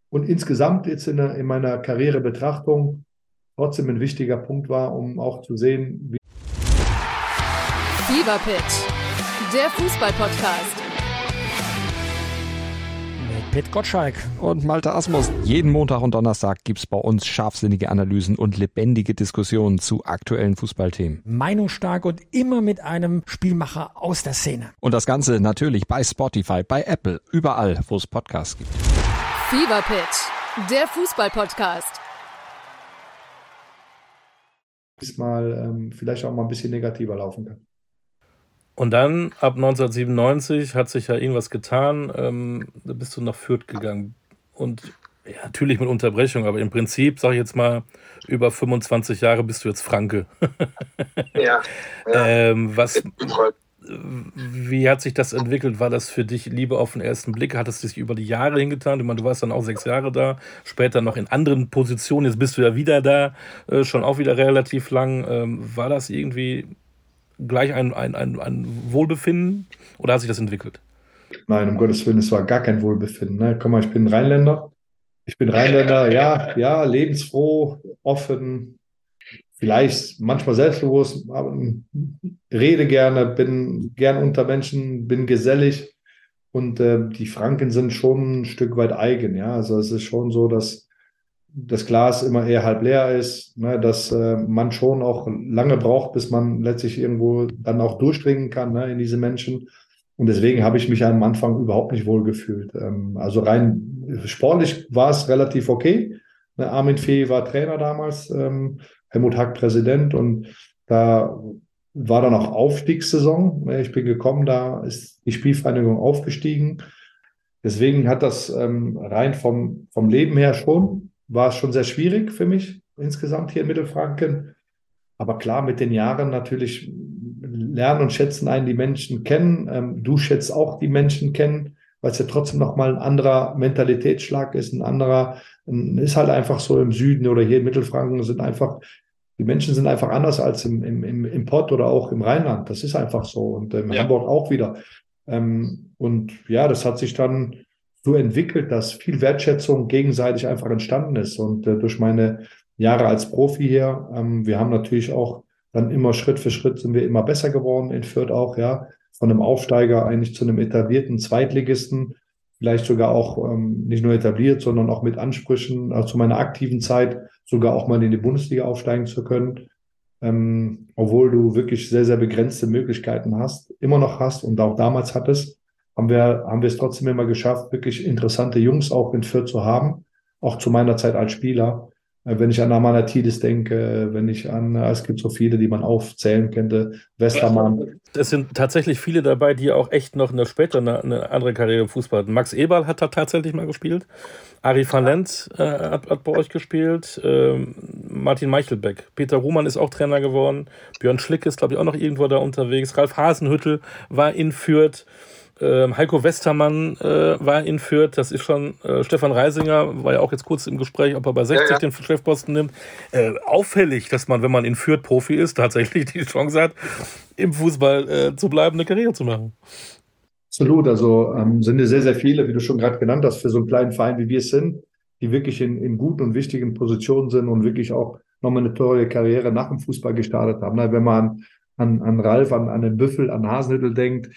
Und insgesamt jetzt in, in meiner Karrierebetrachtung trotzdem ein wichtiger Punkt war, um auch zu sehen, wie. Fever Pitch, der Fußballpodcast. Pet Gottschalk. Und Malte Asmus. Jeden Montag und Donnerstag gibt's bei uns scharfsinnige Analysen und lebendige Diskussionen zu aktuellen Fußballthemen. Meinungsstark und immer mit einem Spielmacher aus der Szene. Und das Ganze natürlich bei Spotify, bei Apple, überall, wo es Podcasts gibt. Fever Pitch, der Fußballpodcast. Diesmal ähm, vielleicht auch mal ein bisschen negativer laufen kann. Und dann, ab 1997, hat sich ja irgendwas getan. Ähm, da bist du nach Fürth gegangen. Und ja, natürlich mit Unterbrechung, aber im Prinzip, sag ich jetzt mal, über 25 Jahre bist du jetzt Franke. (laughs) ja. ja. Ähm, was, wie hat sich das entwickelt? War das für dich Liebe auf den ersten Blick? Hat es sich über die Jahre hingetan? Ich meine, du warst dann auch sechs Jahre da, später noch in anderen Positionen. Jetzt bist du ja wieder da, äh, schon auch wieder relativ lang. Ähm, war das irgendwie gleich ein, ein, ein, ein Wohlbefinden oder hat sich das entwickelt? Nein, um Gottes Willen, es war gar kein Wohlbefinden. Ne? Guck mal, ich bin Rheinländer. Ich bin Rheinländer, ja, ja, lebensfroh, offen, vielleicht manchmal selbstbewusst, rede gerne, bin gern unter Menschen, bin gesellig und äh, die Franken sind schon ein Stück weit eigen. Ja, also es ist schon so, dass das Glas immer eher halb leer ist, ne, dass äh, man schon auch lange braucht, bis man letztlich irgendwo dann auch durchdringen kann ne, in diese Menschen. Und deswegen habe ich mich am Anfang überhaupt nicht wohl gefühlt. Ähm, also rein sportlich war es relativ okay. Ne, Armin Fee war Trainer damals, ähm, Helmut Hack Präsident und da war dann auch Aufstiegssaison. Ich bin gekommen, da ist die Spielvereinigung aufgestiegen. Deswegen hat das ähm, rein vom, vom Leben her schon war es schon sehr schwierig für mich insgesamt hier in Mittelfranken. Aber klar, mit den Jahren natürlich lernen und schätzen einen die Menschen kennen. Ähm, du schätzt auch die Menschen kennen, weil es ja trotzdem nochmal ein anderer Mentalitätsschlag ist, ein anderer, ist halt einfach so im Süden oder hier in Mittelfranken sind einfach, die Menschen sind einfach anders als im, im, im, im Pott oder auch im Rheinland. Das ist einfach so. Und in ja. Hamburg auch wieder. Ähm, und ja, das hat sich dann so entwickelt, dass viel Wertschätzung gegenseitig einfach entstanden ist. Und äh, durch meine Jahre als Profi hier, ähm, wir haben natürlich auch dann immer Schritt für Schritt sind wir immer besser geworden in Fürth auch, ja, von einem Aufsteiger eigentlich zu einem etablierten Zweitligisten, vielleicht sogar auch ähm, nicht nur etabliert, sondern auch mit Ansprüchen, also zu meiner aktiven Zeit sogar auch mal in die Bundesliga aufsteigen zu können. Ähm, obwohl du wirklich sehr, sehr begrenzte Möglichkeiten hast, immer noch hast und auch damals hattest haben wir, haben wir es trotzdem immer geschafft, wirklich interessante Jungs auch in Fürth zu haben, auch zu meiner Zeit als Spieler. Äh, wenn ich an Amanatidis denke, wenn ich an, äh, es gibt so viele, die man aufzählen könnte, Westermann. Es sind tatsächlich viele dabei, die auch echt noch eine später eine, eine andere Karriere im Fußball hatten. Max Eberl hat da tatsächlich mal gespielt. Ari van Lent äh, hat, hat, bei euch gespielt. Ähm, Martin Meichelbeck. Peter Ruhmann ist auch Trainer geworden. Björn Schlick ist, glaube ich, auch noch irgendwo da unterwegs. Ralf Hasenhüttel war in Fürth. Ähm, Heiko Westermann äh, war in Fürth, das ist schon, äh, Stefan Reisinger war ja auch jetzt kurz im Gespräch, ob er bei 60 ja, ja. den Chefposten nimmt. Äh, auffällig, dass man, wenn man in Fürth Profi ist, tatsächlich die Chance hat, im Fußball äh, zu bleiben, eine Karriere zu machen. Absolut, also ähm, sind sehr, sehr viele, wie du schon gerade genannt hast, für so einen kleinen Verein, wie wir es sind, die wirklich in, in guten und wichtigen Positionen sind und wirklich auch nochmal eine tolle Karriere nach dem Fußball gestartet haben. Wenn man an, an Ralf, an, an den Büffel, an Hasenhüttel denkt,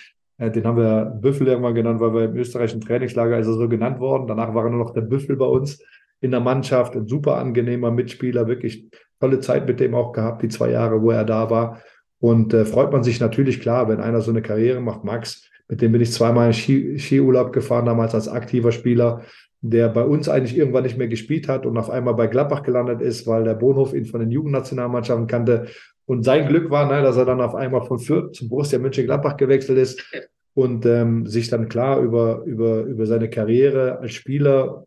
den haben wir Büffel irgendwann genannt, weil wir im österreichischen Trainingslager er so genannt worden. Danach war er nur noch der Büffel bei uns in der Mannschaft. Ein super angenehmer Mitspieler, wirklich tolle Zeit mit dem auch gehabt, die zwei Jahre, wo er da war. Und äh, freut man sich natürlich klar, wenn einer so eine Karriere macht. Max, mit dem bin ich zweimal in Ski, Skiurlaub gefahren, damals als aktiver Spieler, der bei uns eigentlich irgendwann nicht mehr gespielt hat und auf einmal bei Gladbach gelandet ist, weil der Bohnhof ihn von den Jugendnationalmannschaften kannte und sein Glück war, ne, dass er dann auf einmal von Fürth zum Borussia Mönchengladbach gewechselt ist und ähm, sich dann klar über, über, über seine Karriere als Spieler,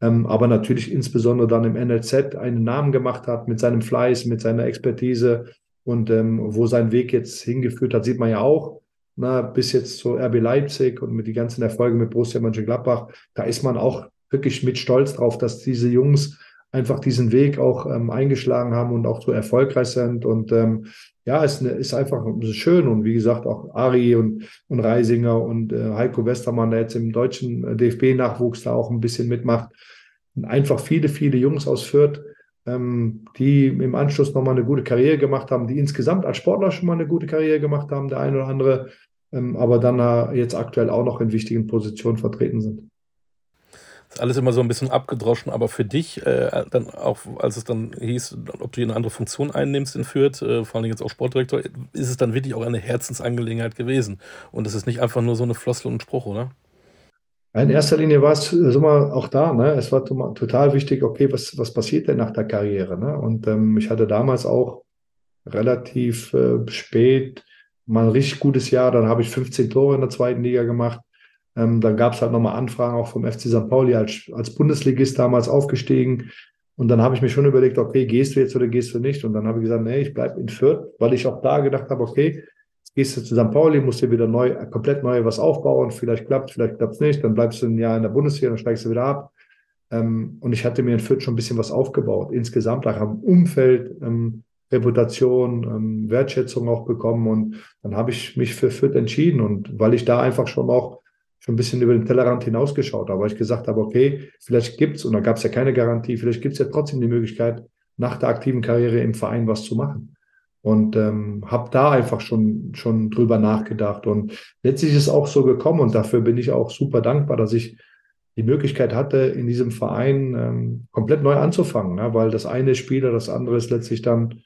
ähm, aber natürlich insbesondere dann im NLZ einen Namen gemacht hat mit seinem Fleiß, mit seiner Expertise und ähm, wo sein Weg jetzt hingeführt hat, sieht man ja auch. Na, bis jetzt zu RB Leipzig und mit den ganzen Erfolgen mit Borussia Mönchengladbach, da ist man auch wirklich mit Stolz drauf, dass diese Jungs einfach diesen Weg auch ähm, eingeschlagen haben und auch so erfolgreich sind. Und ähm, ja, es ist, ist einfach schön. Und wie gesagt, auch Ari und, und Reisinger und äh, Heiko Westermann, der jetzt im deutschen äh, DFB-Nachwuchs da auch ein bisschen mitmacht. Und einfach viele, viele Jungs aus Fürth, ähm, die im Anschluss nochmal eine gute Karriere gemacht haben, die insgesamt als Sportler schon mal eine gute Karriere gemacht haben, der eine oder andere, ähm, aber dann äh, jetzt aktuell auch noch in wichtigen Positionen vertreten sind ist alles immer so ein bisschen abgedroschen, aber für dich, äh, dann auch als es dann hieß, ob du eine andere Funktion einnimmst in Fürth, äh, vor allem jetzt auch Sportdirektor, ist es dann wirklich auch eine Herzensangelegenheit gewesen. Und es ist nicht einfach nur so eine Floskel und ein Spruch, oder? In erster Linie war es äh, wir, auch da, ne? es war total wichtig, okay, was, was passiert denn nach der Karriere? Ne? Und ähm, ich hatte damals auch relativ äh, spät mal ein richtig gutes Jahr, dann habe ich 15 Tore in der zweiten Liga gemacht ähm, dann gab es halt nochmal Anfragen auch vom FC St. Pauli als, als Bundesligist damals aufgestiegen. Und dann habe ich mir schon überlegt, okay, gehst du jetzt oder gehst du nicht? Und dann habe ich gesagt, nee, ich bleibe in Fürth, weil ich auch da gedacht habe, okay, jetzt gehst du zu St. Pauli, musst dir wieder neu, komplett neu was aufbauen. Vielleicht klappt, vielleicht klappt es nicht. Dann bleibst du ein Jahr in der Bundesliga, dann steigst du wieder ab. Ähm, und ich hatte mir in Fürth schon ein bisschen was aufgebaut. Insgesamt auch am Umfeld, ähm, Reputation, ähm, Wertschätzung auch bekommen. Und dann habe ich mich für Fürth entschieden. Und weil ich da einfach schon auch schon ein bisschen über den Tellerrand hinausgeschaut weil ich gesagt habe, okay, vielleicht gibt's und da gab es ja keine Garantie, vielleicht gibt es ja trotzdem die Möglichkeit, nach der aktiven Karriere im Verein was zu machen. Und ähm, habe da einfach schon, schon drüber nachgedacht. Und letztlich ist es auch so gekommen und dafür bin ich auch super dankbar, dass ich die Möglichkeit hatte, in diesem Verein ähm, komplett neu anzufangen, ne? weil das eine Spieler, das andere ist letztlich dann,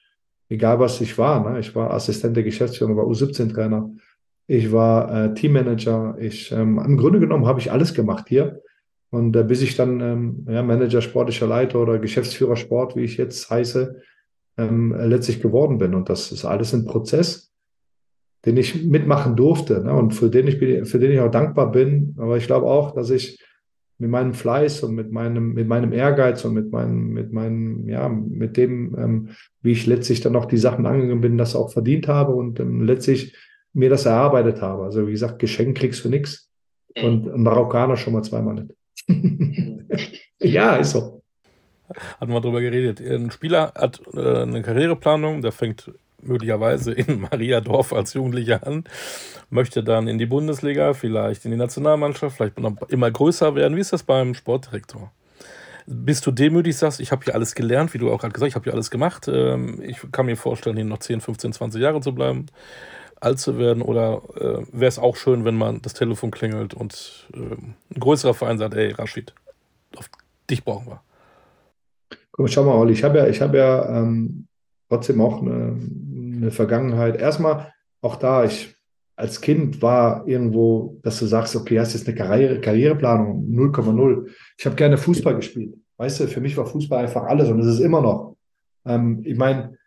egal was ich war. Ne? Ich war Assistent der Geschäftsführung, war U17-Trainer ich war äh, Teammanager. Ich, ähm, Im Grunde genommen habe ich alles gemacht hier. Und äh, bis ich dann ähm, ja, Manager, sportlicher Leiter oder Geschäftsführer Sport, wie ich jetzt heiße, ähm, letztlich geworden bin. Und das ist alles ein Prozess, den ich mitmachen durfte ne? und für den, ich bin, für den ich auch dankbar bin. Aber ich glaube auch, dass ich mit meinem Fleiß und mit meinem, mit meinem Ehrgeiz und mit meinem, mit meinem, ja, mit dem, ähm, wie ich letztlich dann auch die Sachen angegangen bin, das auch verdient habe und ähm, letztlich mir das erarbeitet habe. Also wie gesagt, Geschenk kriegst du nichts und ein Marokkaner schon mal zweimal nicht. (laughs) ja, ist so. Hatten wir drüber geredet. Ein Spieler hat äh, eine Karriereplanung, der fängt möglicherweise in Mariadorf als Jugendlicher an, möchte dann in die Bundesliga, vielleicht in die Nationalmannschaft, vielleicht noch immer größer werden. Wie ist das beim Sportdirektor? Bist du demütig, sagst, ich habe hier alles gelernt, wie du auch gerade gesagt hast, ich habe hier alles gemacht. Ähm, ich kann mir vorstellen, hier noch 10, 15, 20 Jahre zu bleiben alt zu werden? Oder äh, wäre es auch schön, wenn man das Telefon klingelt und äh, ein größerer Verein sagt, ey, Rashid, auf dich brauchen wir? Komm, schau mal, Olli, ich habe ja, ich hab ja ähm, trotzdem auch eine, eine Vergangenheit. Erstmal, auch da, ich als Kind war irgendwo, dass du sagst, okay, hast jetzt eine Karriere, Karriereplanung 0,0. Ich habe gerne Fußball gespielt. Weißt du, für mich war Fußball einfach alles und es ist immer noch. Ähm, ich meine,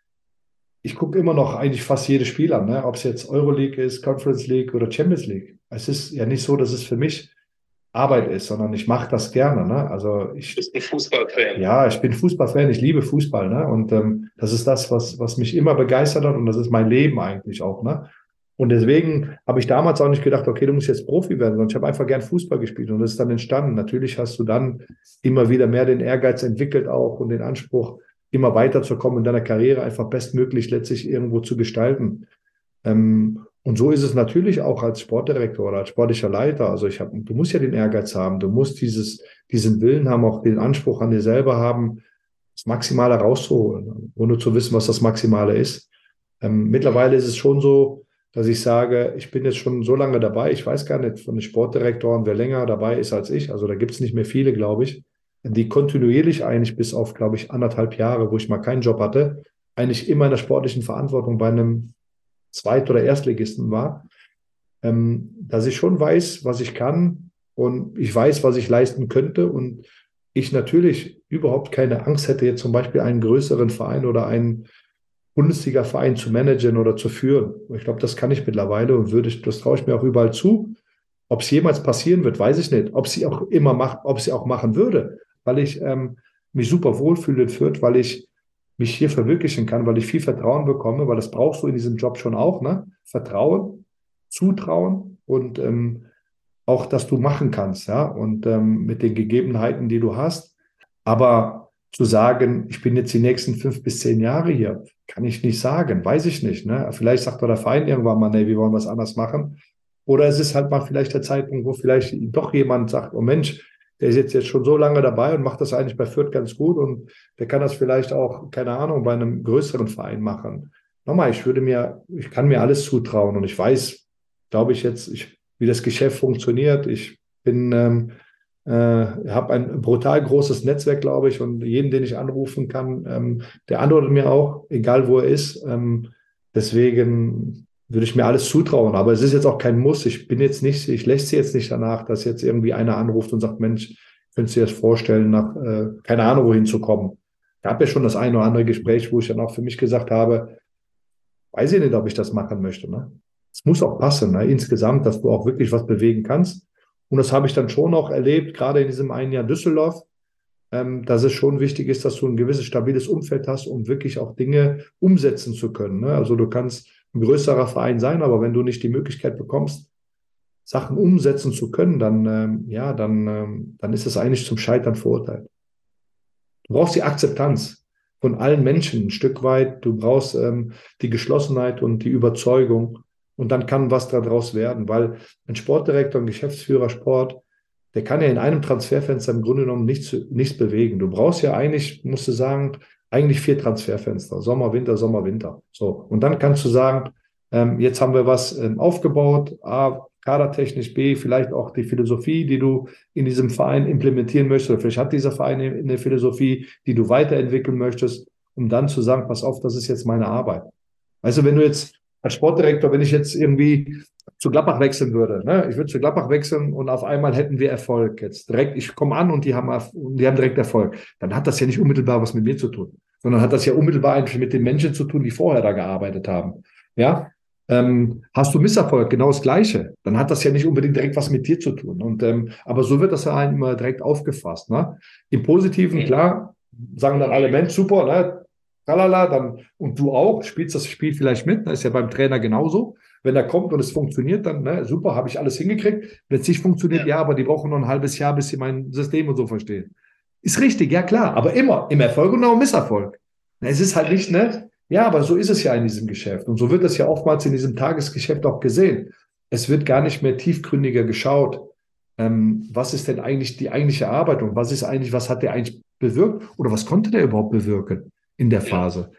ich gucke immer noch eigentlich fast jedes Spiel an, ne? ob es jetzt Euroleague ist, Conference League oder Champions League. Es ist ja nicht so, dass es für mich Arbeit ist, sondern ich mache das gerne. Ne? Also ich du bist ein Fußballfan. Ja, ich bin Fußballfan, ich liebe Fußball, ne? Und ähm, das ist das, was, was mich immer begeistert hat und das ist mein Leben eigentlich auch, ne? Und deswegen habe ich damals auch nicht gedacht, okay, du musst jetzt Profi werden, sondern ich habe einfach gern Fußball gespielt und das ist dann entstanden. Natürlich hast du dann immer wieder mehr den Ehrgeiz entwickelt auch und den Anspruch, immer weiterzukommen in deiner Karriere, einfach bestmöglich letztlich irgendwo zu gestalten. Ähm, und so ist es natürlich auch als Sportdirektor oder als sportlicher Leiter. Also ich habe, du musst ja den Ehrgeiz haben, du musst dieses, diesen Willen haben, auch den Anspruch an dir selber haben, das Maximale rauszuholen, ohne zu wissen, was das Maximale ist. Ähm, mittlerweile ist es schon so, dass ich sage, ich bin jetzt schon so lange dabei, ich weiß gar nicht von den Sportdirektoren, wer länger dabei ist als ich. Also da gibt es nicht mehr viele, glaube ich, die kontinuierlich eigentlich bis auf, glaube ich, anderthalb Jahre, wo ich mal keinen Job hatte, eigentlich immer in der sportlichen Verantwortung bei einem Zweit- oder Erstligisten war, ähm, dass ich schon weiß, was ich kann und ich weiß, was ich leisten könnte und ich natürlich überhaupt keine Angst hätte, jetzt zum Beispiel einen größeren Verein oder einen Bundesliga-Verein zu managen oder zu führen. Ich glaube, das kann ich mittlerweile und würde ich, das traue ich mir auch überall zu. Ob es jemals passieren wird, weiß ich nicht. Ob sie auch immer macht, ob sie auch machen würde, weil ich ähm, mich super wohlfühle in Fürth, weil ich mich hier verwirklichen kann, weil ich viel Vertrauen bekomme, weil das brauchst du in diesem Job schon auch, ne? Vertrauen, Zutrauen und ähm, auch, dass du machen kannst, ja, und ähm, mit den Gegebenheiten, die du hast. Aber zu sagen, ich bin jetzt die nächsten fünf bis zehn Jahre hier, kann ich nicht sagen, weiß ich nicht. Ne? Vielleicht sagt doch der Verein irgendwann mal, nee, wir wollen was anders machen. Oder es ist halt mal vielleicht der Zeitpunkt, wo vielleicht doch jemand sagt, oh Mensch, der ist jetzt, jetzt schon so lange dabei und macht das eigentlich bei Fürth ganz gut und der kann das vielleicht auch, keine Ahnung, bei einem größeren Verein machen. Nochmal, ich würde mir, ich kann mir alles zutrauen und ich weiß, glaube ich jetzt, ich, wie das Geschäft funktioniert. Ich bin, ähm, äh, habe ein brutal großes Netzwerk, glaube ich, und jeden, den ich anrufen kann, ähm, der antwortet mir auch, egal wo er ist. Ähm, deswegen würde ich mir alles zutrauen. Aber es ist jetzt auch kein Muss. Ich bin jetzt nicht, ich sie jetzt nicht danach, dass jetzt irgendwie einer anruft und sagt, Mensch, könntest du dir das vorstellen, nach äh, keine Ahnung wohin zu kommen. Gab ja schon das eine oder andere Gespräch, wo ich dann auch für mich gesagt habe, weiß ich nicht, ob ich das machen möchte. Ne? Es muss auch passen, ne? insgesamt, dass du auch wirklich was bewegen kannst. Und das habe ich dann schon auch erlebt, gerade in diesem einen Jahr Düsseldorf, ähm, dass es schon wichtig ist, dass du ein gewisses stabiles Umfeld hast, um wirklich auch Dinge umsetzen zu können. Ne? Also du kannst ein größerer Verein sein, aber wenn du nicht die Möglichkeit bekommst, Sachen umsetzen zu können, dann, ähm, ja, dann, ähm, dann ist es eigentlich zum Scheitern verurteilt. Du brauchst die Akzeptanz von allen Menschen ein Stück weit. Du brauchst ähm, die Geschlossenheit und die Überzeugung. Und dann kann was daraus werden, weil ein Sportdirektor, ein Geschäftsführer Sport, der kann ja in einem Transferfenster im Grunde genommen nichts, nichts bewegen. Du brauchst ja eigentlich, musst du sagen, eigentlich vier Transferfenster. Sommer, Winter, Sommer, Winter. So. Und dann kannst du sagen, ähm, jetzt haben wir was ähm, aufgebaut. A, kadertechnisch, B, vielleicht auch die Philosophie, die du in diesem Verein implementieren möchtest. Oder vielleicht hat dieser Verein eine Philosophie, die du weiterentwickeln möchtest, um dann zu sagen, pass auf, das ist jetzt meine Arbeit. Also wenn du jetzt als Sportdirektor, wenn ich jetzt irgendwie zu Gladbach wechseln würde. Ne? Ich würde zu Gladbach wechseln und auf einmal hätten wir Erfolg jetzt. Direkt, ich komme an und die haben, die haben direkt Erfolg. Dann hat das ja nicht unmittelbar was mit mir zu tun, sondern hat das ja unmittelbar mit den Menschen zu tun, die vorher da gearbeitet haben. Ja, ähm, hast du Misserfolg, genau das Gleiche, dann hat das ja nicht unbedingt direkt was mit dir zu tun. Und ähm, aber so wird das ja immer direkt aufgefasst. Ne? Im Positiven, klar, sagen dann alle Mensch, super, ne? Tralala, dann und du auch, spielst das Spiel vielleicht mit, das ne? ist ja beim Trainer genauso. Wenn er kommt und es funktioniert, dann ne, super, habe ich alles hingekriegt. Wenn es nicht funktioniert, ja. ja, aber die brauchen noch ein halbes Jahr, bis sie mein System und so verstehen. Ist richtig, ja klar, aber immer im Erfolg und auch im Misserfolg. Es ist halt nicht, ne? Ja, aber so ist es ja in diesem Geschäft. Und so wird es ja oftmals in diesem Tagesgeschäft auch gesehen. Es wird gar nicht mehr tiefgründiger geschaut. Ähm, was ist denn eigentlich die eigentliche Arbeit und was ist eigentlich, was hat der eigentlich bewirkt oder was konnte der überhaupt bewirken in der Phase?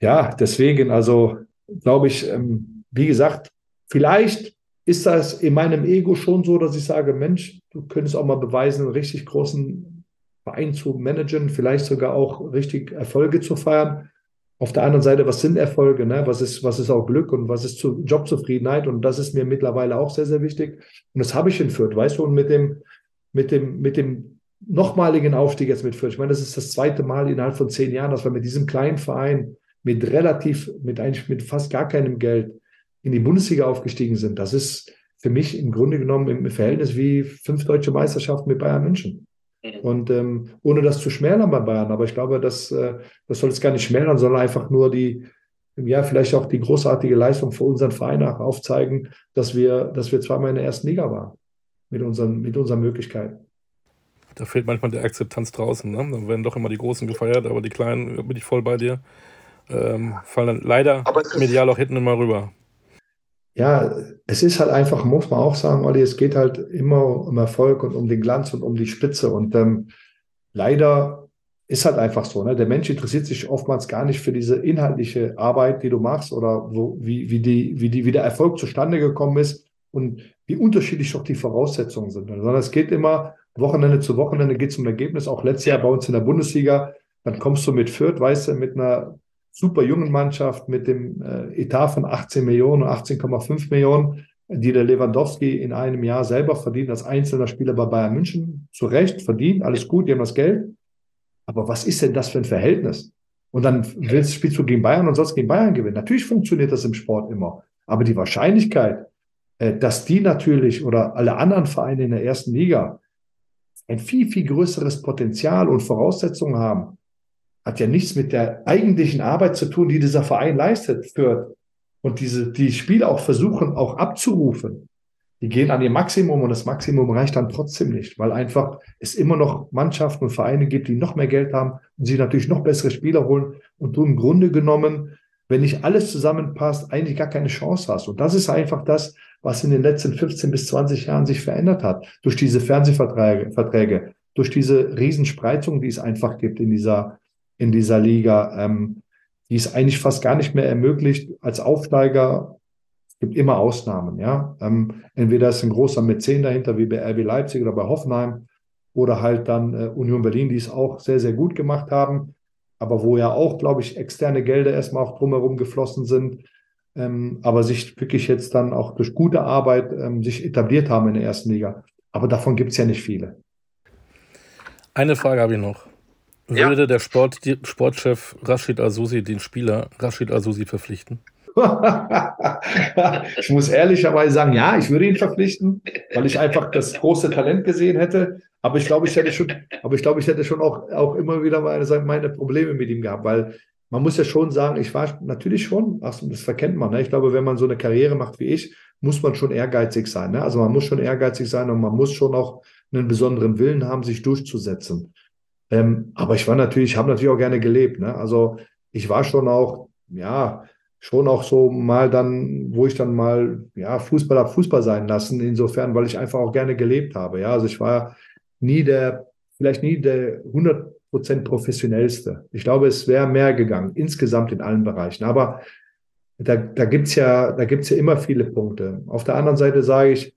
Ja, ja deswegen, also glaube ich, ähm, wie gesagt, Vielleicht ist das in meinem Ego schon so, dass ich sage, Mensch, du könntest auch mal beweisen, einen richtig großen Verein zu managen, vielleicht sogar auch richtig Erfolge zu feiern. Auf der anderen Seite, was sind Erfolge? Ne? Was, ist, was ist auch Glück und was ist zu Jobzufriedenheit? Und das ist mir mittlerweile auch sehr, sehr wichtig. Und das habe ich in Fürth, weißt du, und mit dem, mit dem, mit dem nochmaligen Aufstieg jetzt mit Fürth. Ich meine, das ist das zweite Mal innerhalb von zehn Jahren, dass wir mit diesem kleinen Verein mit relativ, mit eigentlich mit fast gar keinem Geld in die Bundesliga aufgestiegen sind, das ist für mich im Grunde genommen im Verhältnis wie fünf deutsche Meisterschaften mit Bayern München. Und ähm, ohne das zu schmälern bei Bayern, aber ich glaube, das, äh, das soll es gar nicht schmälern, sondern einfach nur die, Jahr vielleicht auch die großartige Leistung für unseren Verein auch aufzeigen, dass wir, dass wir zweimal in der ersten Liga waren mit unseren, mit unseren Möglichkeiten. Da fehlt manchmal die Akzeptanz draußen. Ne? Dann werden doch immer die Großen gefeiert, aber die Kleinen, bin ich voll bei dir, ähm, fallen dann leider medial auch hinten immer rüber. Ja, es ist halt einfach, muss man auch sagen, Olli, es geht halt immer um Erfolg und um den Glanz und um die Spitze. Und ähm, leider ist halt einfach so. Ne? Der Mensch interessiert sich oftmals gar nicht für diese inhaltliche Arbeit, die du machst oder wo, wie, wie, die, wie, die, wie der Erfolg zustande gekommen ist und wie unterschiedlich doch die Voraussetzungen sind. Sondern es geht immer Wochenende zu Wochenende geht es um Ergebnis. Auch letztes Jahr bei uns in der Bundesliga. Dann kommst du mit Fürth, weißt du, mit einer super jungen Mannschaft, mit dem äh, Etat von 18 Millionen, 18,5 Millionen, die der Lewandowski in einem Jahr selber verdient als einzelner Spieler bei Bayern München. Zu Recht, verdient, alles gut, die haben das Geld. Aber was ist denn das für ein Verhältnis? Und dann willst, spielst du gegen Bayern und sollst gegen Bayern gewinnen. Natürlich funktioniert das im Sport immer. Aber die Wahrscheinlichkeit, äh, dass die natürlich oder alle anderen Vereine in der ersten Liga ein viel, viel größeres Potenzial und Voraussetzungen haben, hat ja nichts mit der eigentlichen Arbeit zu tun, die dieser Verein leistet für und diese die Spiele auch versuchen auch abzurufen. Die gehen an ihr Maximum und das Maximum reicht dann trotzdem nicht, weil einfach es immer noch Mannschaften und Vereine gibt, die noch mehr Geld haben und sie natürlich noch bessere Spieler holen und du im Grunde genommen, wenn nicht alles zusammenpasst, eigentlich gar keine Chance hast. Und das ist einfach das, was in den letzten 15 bis 20 Jahren sich verändert hat. Durch diese Fernsehverträge, Verträge, durch diese Riesenspreizung, die es einfach gibt in dieser, in dieser Liga, ähm, die es eigentlich fast gar nicht mehr ermöglicht, als Aufsteiger, es gibt immer Ausnahmen, ja. Ähm, entweder ist ein großer Mäzen dahinter, wie bei RB Leipzig oder bei Hoffenheim, oder halt dann äh, Union Berlin, die es auch sehr, sehr gut gemacht haben, aber wo ja auch, glaube ich, externe Gelder erstmal auch drumherum geflossen sind ähm, aber sich wirklich jetzt dann auch durch gute Arbeit ähm, sich etabliert haben in der ersten Liga. Aber davon gibt es ja nicht viele. Eine Frage habe ich noch. Ja. Würde der Sport, Sportchef Rashid Azusi den Spieler Rashid Azusi verpflichten? (laughs) ich muss ehrlicherweise sagen, ja, ich würde ihn verpflichten, weil ich einfach das große Talent gesehen hätte. Aber ich glaube, ich hätte schon, aber ich glaube, ich hätte schon auch, auch immer wieder meine, meine Probleme mit ihm gehabt, weil man muss ja schon sagen, ich war natürlich schon, ach, das verkennt man. Ne? Ich glaube, wenn man so eine Karriere macht wie ich, muss man schon ehrgeizig sein. Ne? Also man muss schon ehrgeizig sein und man muss schon auch einen besonderen Willen haben, sich durchzusetzen. Ähm, aber ich war natürlich, habe natürlich auch gerne gelebt. Ne? Also ich war schon auch, ja, schon auch so mal dann, wo ich dann mal, ja, Fußball habe Fußball sein lassen, insofern, weil ich einfach auch gerne gelebt habe. Ja, also ich war nie der, vielleicht nie der 100 Prozent professionellste. Ich glaube, es wäre mehr gegangen, insgesamt in allen Bereichen. Aber da, da gibt es ja, ja immer viele Punkte. Auf der anderen Seite sage ich,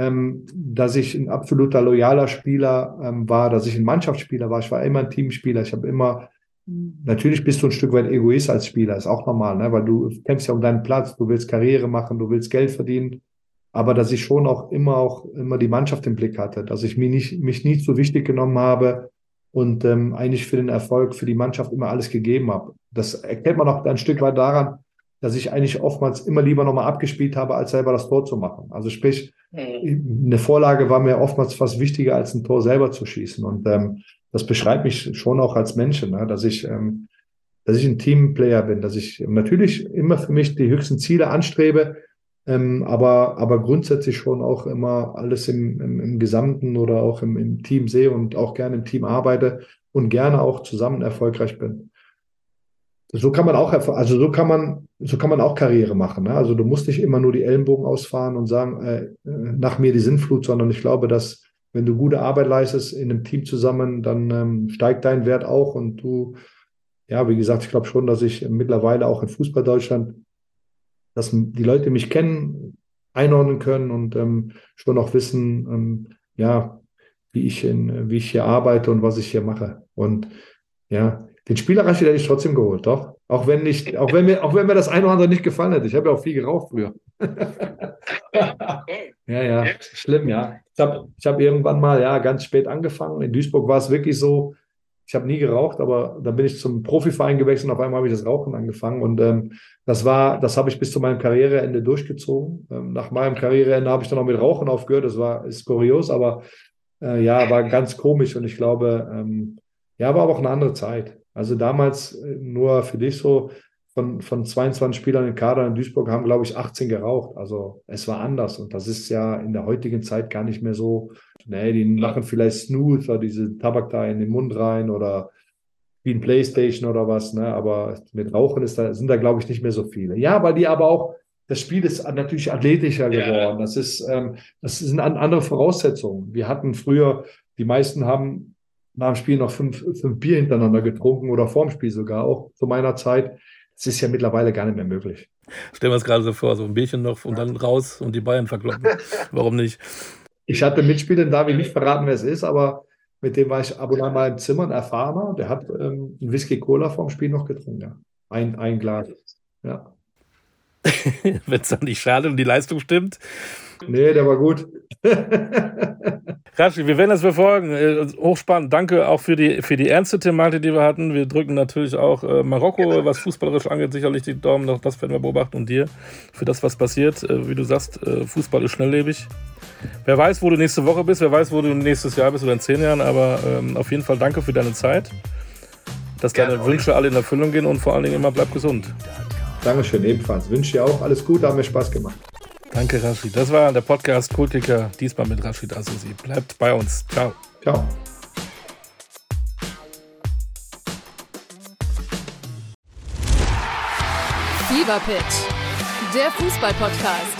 ähm, dass ich ein absoluter loyaler Spieler ähm, war, dass ich ein Mannschaftsspieler war. Ich war immer ein Teamspieler. Ich habe immer, natürlich bist du ein Stück weit Egoist als Spieler, ist auch normal, ne? weil du kämpfst ja um deinen Platz, du willst Karriere machen, du willst Geld verdienen. Aber dass ich schon auch immer auch immer die Mannschaft im Blick hatte, dass ich mich nicht, mich nie zu wichtig genommen habe, und ähm, eigentlich für den Erfolg für die Mannschaft immer alles gegeben habe. Das erkennt man auch ein Stück weit daran, dass ich eigentlich oftmals immer lieber nochmal abgespielt habe, als selber das Tor zu machen. Also sprich, mhm. eine Vorlage war mir oftmals fast wichtiger, als ein Tor selber zu schießen. Und ähm, das beschreibt mich schon auch als Menschen, ne? dass ich, ähm, dass ich ein Teamplayer bin, dass ich natürlich immer für mich die höchsten Ziele anstrebe, ähm, aber, aber grundsätzlich schon auch immer alles im, im, im Gesamten oder auch im, im Team sehe und auch gerne im Team arbeite und gerne auch zusammen erfolgreich bin. So kann man auch, also so kann man, so kann man auch Karriere machen. Ne? Also du musst nicht immer nur die Ellenbogen ausfahren und sagen, äh, nach mir die Sinnflut, sondern ich glaube, dass wenn du gute Arbeit leistest in einem Team zusammen, dann ähm, steigt dein Wert auch und du, ja, wie gesagt, ich glaube schon, dass ich mittlerweile auch in Fußball Deutschland dass die Leute mich kennen, einordnen können und ähm, schon auch wissen, ähm, ja, wie ich, in, wie ich hier arbeite und was ich hier mache. Und ja, den Spielerreich hätte ich trotzdem geholt, doch. Auch wenn nicht, auch wenn mir, auch wenn mir das eine oder andere nicht gefallen hätte. Ich habe ja auch viel geraucht früher. (laughs) ja, ja, schlimm, ja. Ich habe ich hab irgendwann mal, ja, ganz spät angefangen. In Duisburg war es wirklich so, ich habe nie geraucht, aber da bin ich zum Profiverein gewechselt und auf einmal habe ich das Rauchen angefangen. Und ähm, das war, das habe ich bis zu meinem Karriereende durchgezogen. Ähm, nach meinem Karriereende habe ich dann auch mit Rauchen aufgehört. Das war ist kurios, aber äh, ja, war ganz komisch und ich glaube, ähm, ja, war aber auch eine andere Zeit. Also damals äh, nur für dich so, von, von 22 Spielern im Kader in Duisburg haben, glaube ich, 18 geraucht. Also es war anders. Und das ist ja in der heutigen Zeit gar nicht mehr so. Nee, die machen vielleicht Snooth oder diese Tabak da in den Mund rein oder wie ein Playstation oder was. Ne? Aber mit Rauchen ist da, sind da, glaube ich, nicht mehr so viele. Ja, weil die aber auch, das Spiel ist natürlich athletischer geworden. Das ist, ähm, das sind andere Voraussetzungen. Wir hatten früher, die meisten haben nach dem Spiel noch fünf, fünf Bier hintereinander getrunken oder vorm Spiel sogar, auch zu meiner Zeit. Das ist ja mittlerweile gar nicht mehr möglich. Stellen wir es gerade so vor, so ein Bierchen noch und dann raus und die Bayern verkloppen. (laughs) Warum nicht? Ich hatte Mitspieler, darf ich nicht verraten, wer es ist, aber mit dem war ich ab und an mal im Zimmer, ein Erfahrener, der hat ähm, ein Whisky-Cola vorm Spiel noch getrunken, ja. Ein, ein Glas, ja. (laughs) Wenn es dann nicht schade und die Leistung stimmt. Nee, der war gut. (laughs) Rashi, wir werden das verfolgen. Äh, hochspannend. Danke auch für die, für die ernste Thematik, die wir hatten. Wir drücken natürlich auch äh, Marokko, was fußballerisch angeht, sicherlich die Daumen noch. Das werden wir beobachten. Und dir für das, was passiert. Äh, wie du sagst, äh, Fußball ist schnelllebig. Wer weiß, wo du nächste Woche bist, wer weiß, wo du nächstes Jahr bist oder in zehn Jahren. Aber ähm, auf jeden Fall danke für deine Zeit. Dass Gerne deine Wünsche alle in Erfüllung gehen und vor allen Dingen immer bleib gesund. Dankeschön, ebenfalls. Wünsche dir auch alles Gute, hat mir Spaß gemacht. Danke, Rashid. Das war der Podcast Kultiker, diesmal mit Rashid Azizi. Bleibt bei uns. Ciao. Ciao. Fever Pitch, der Fußballpodcast.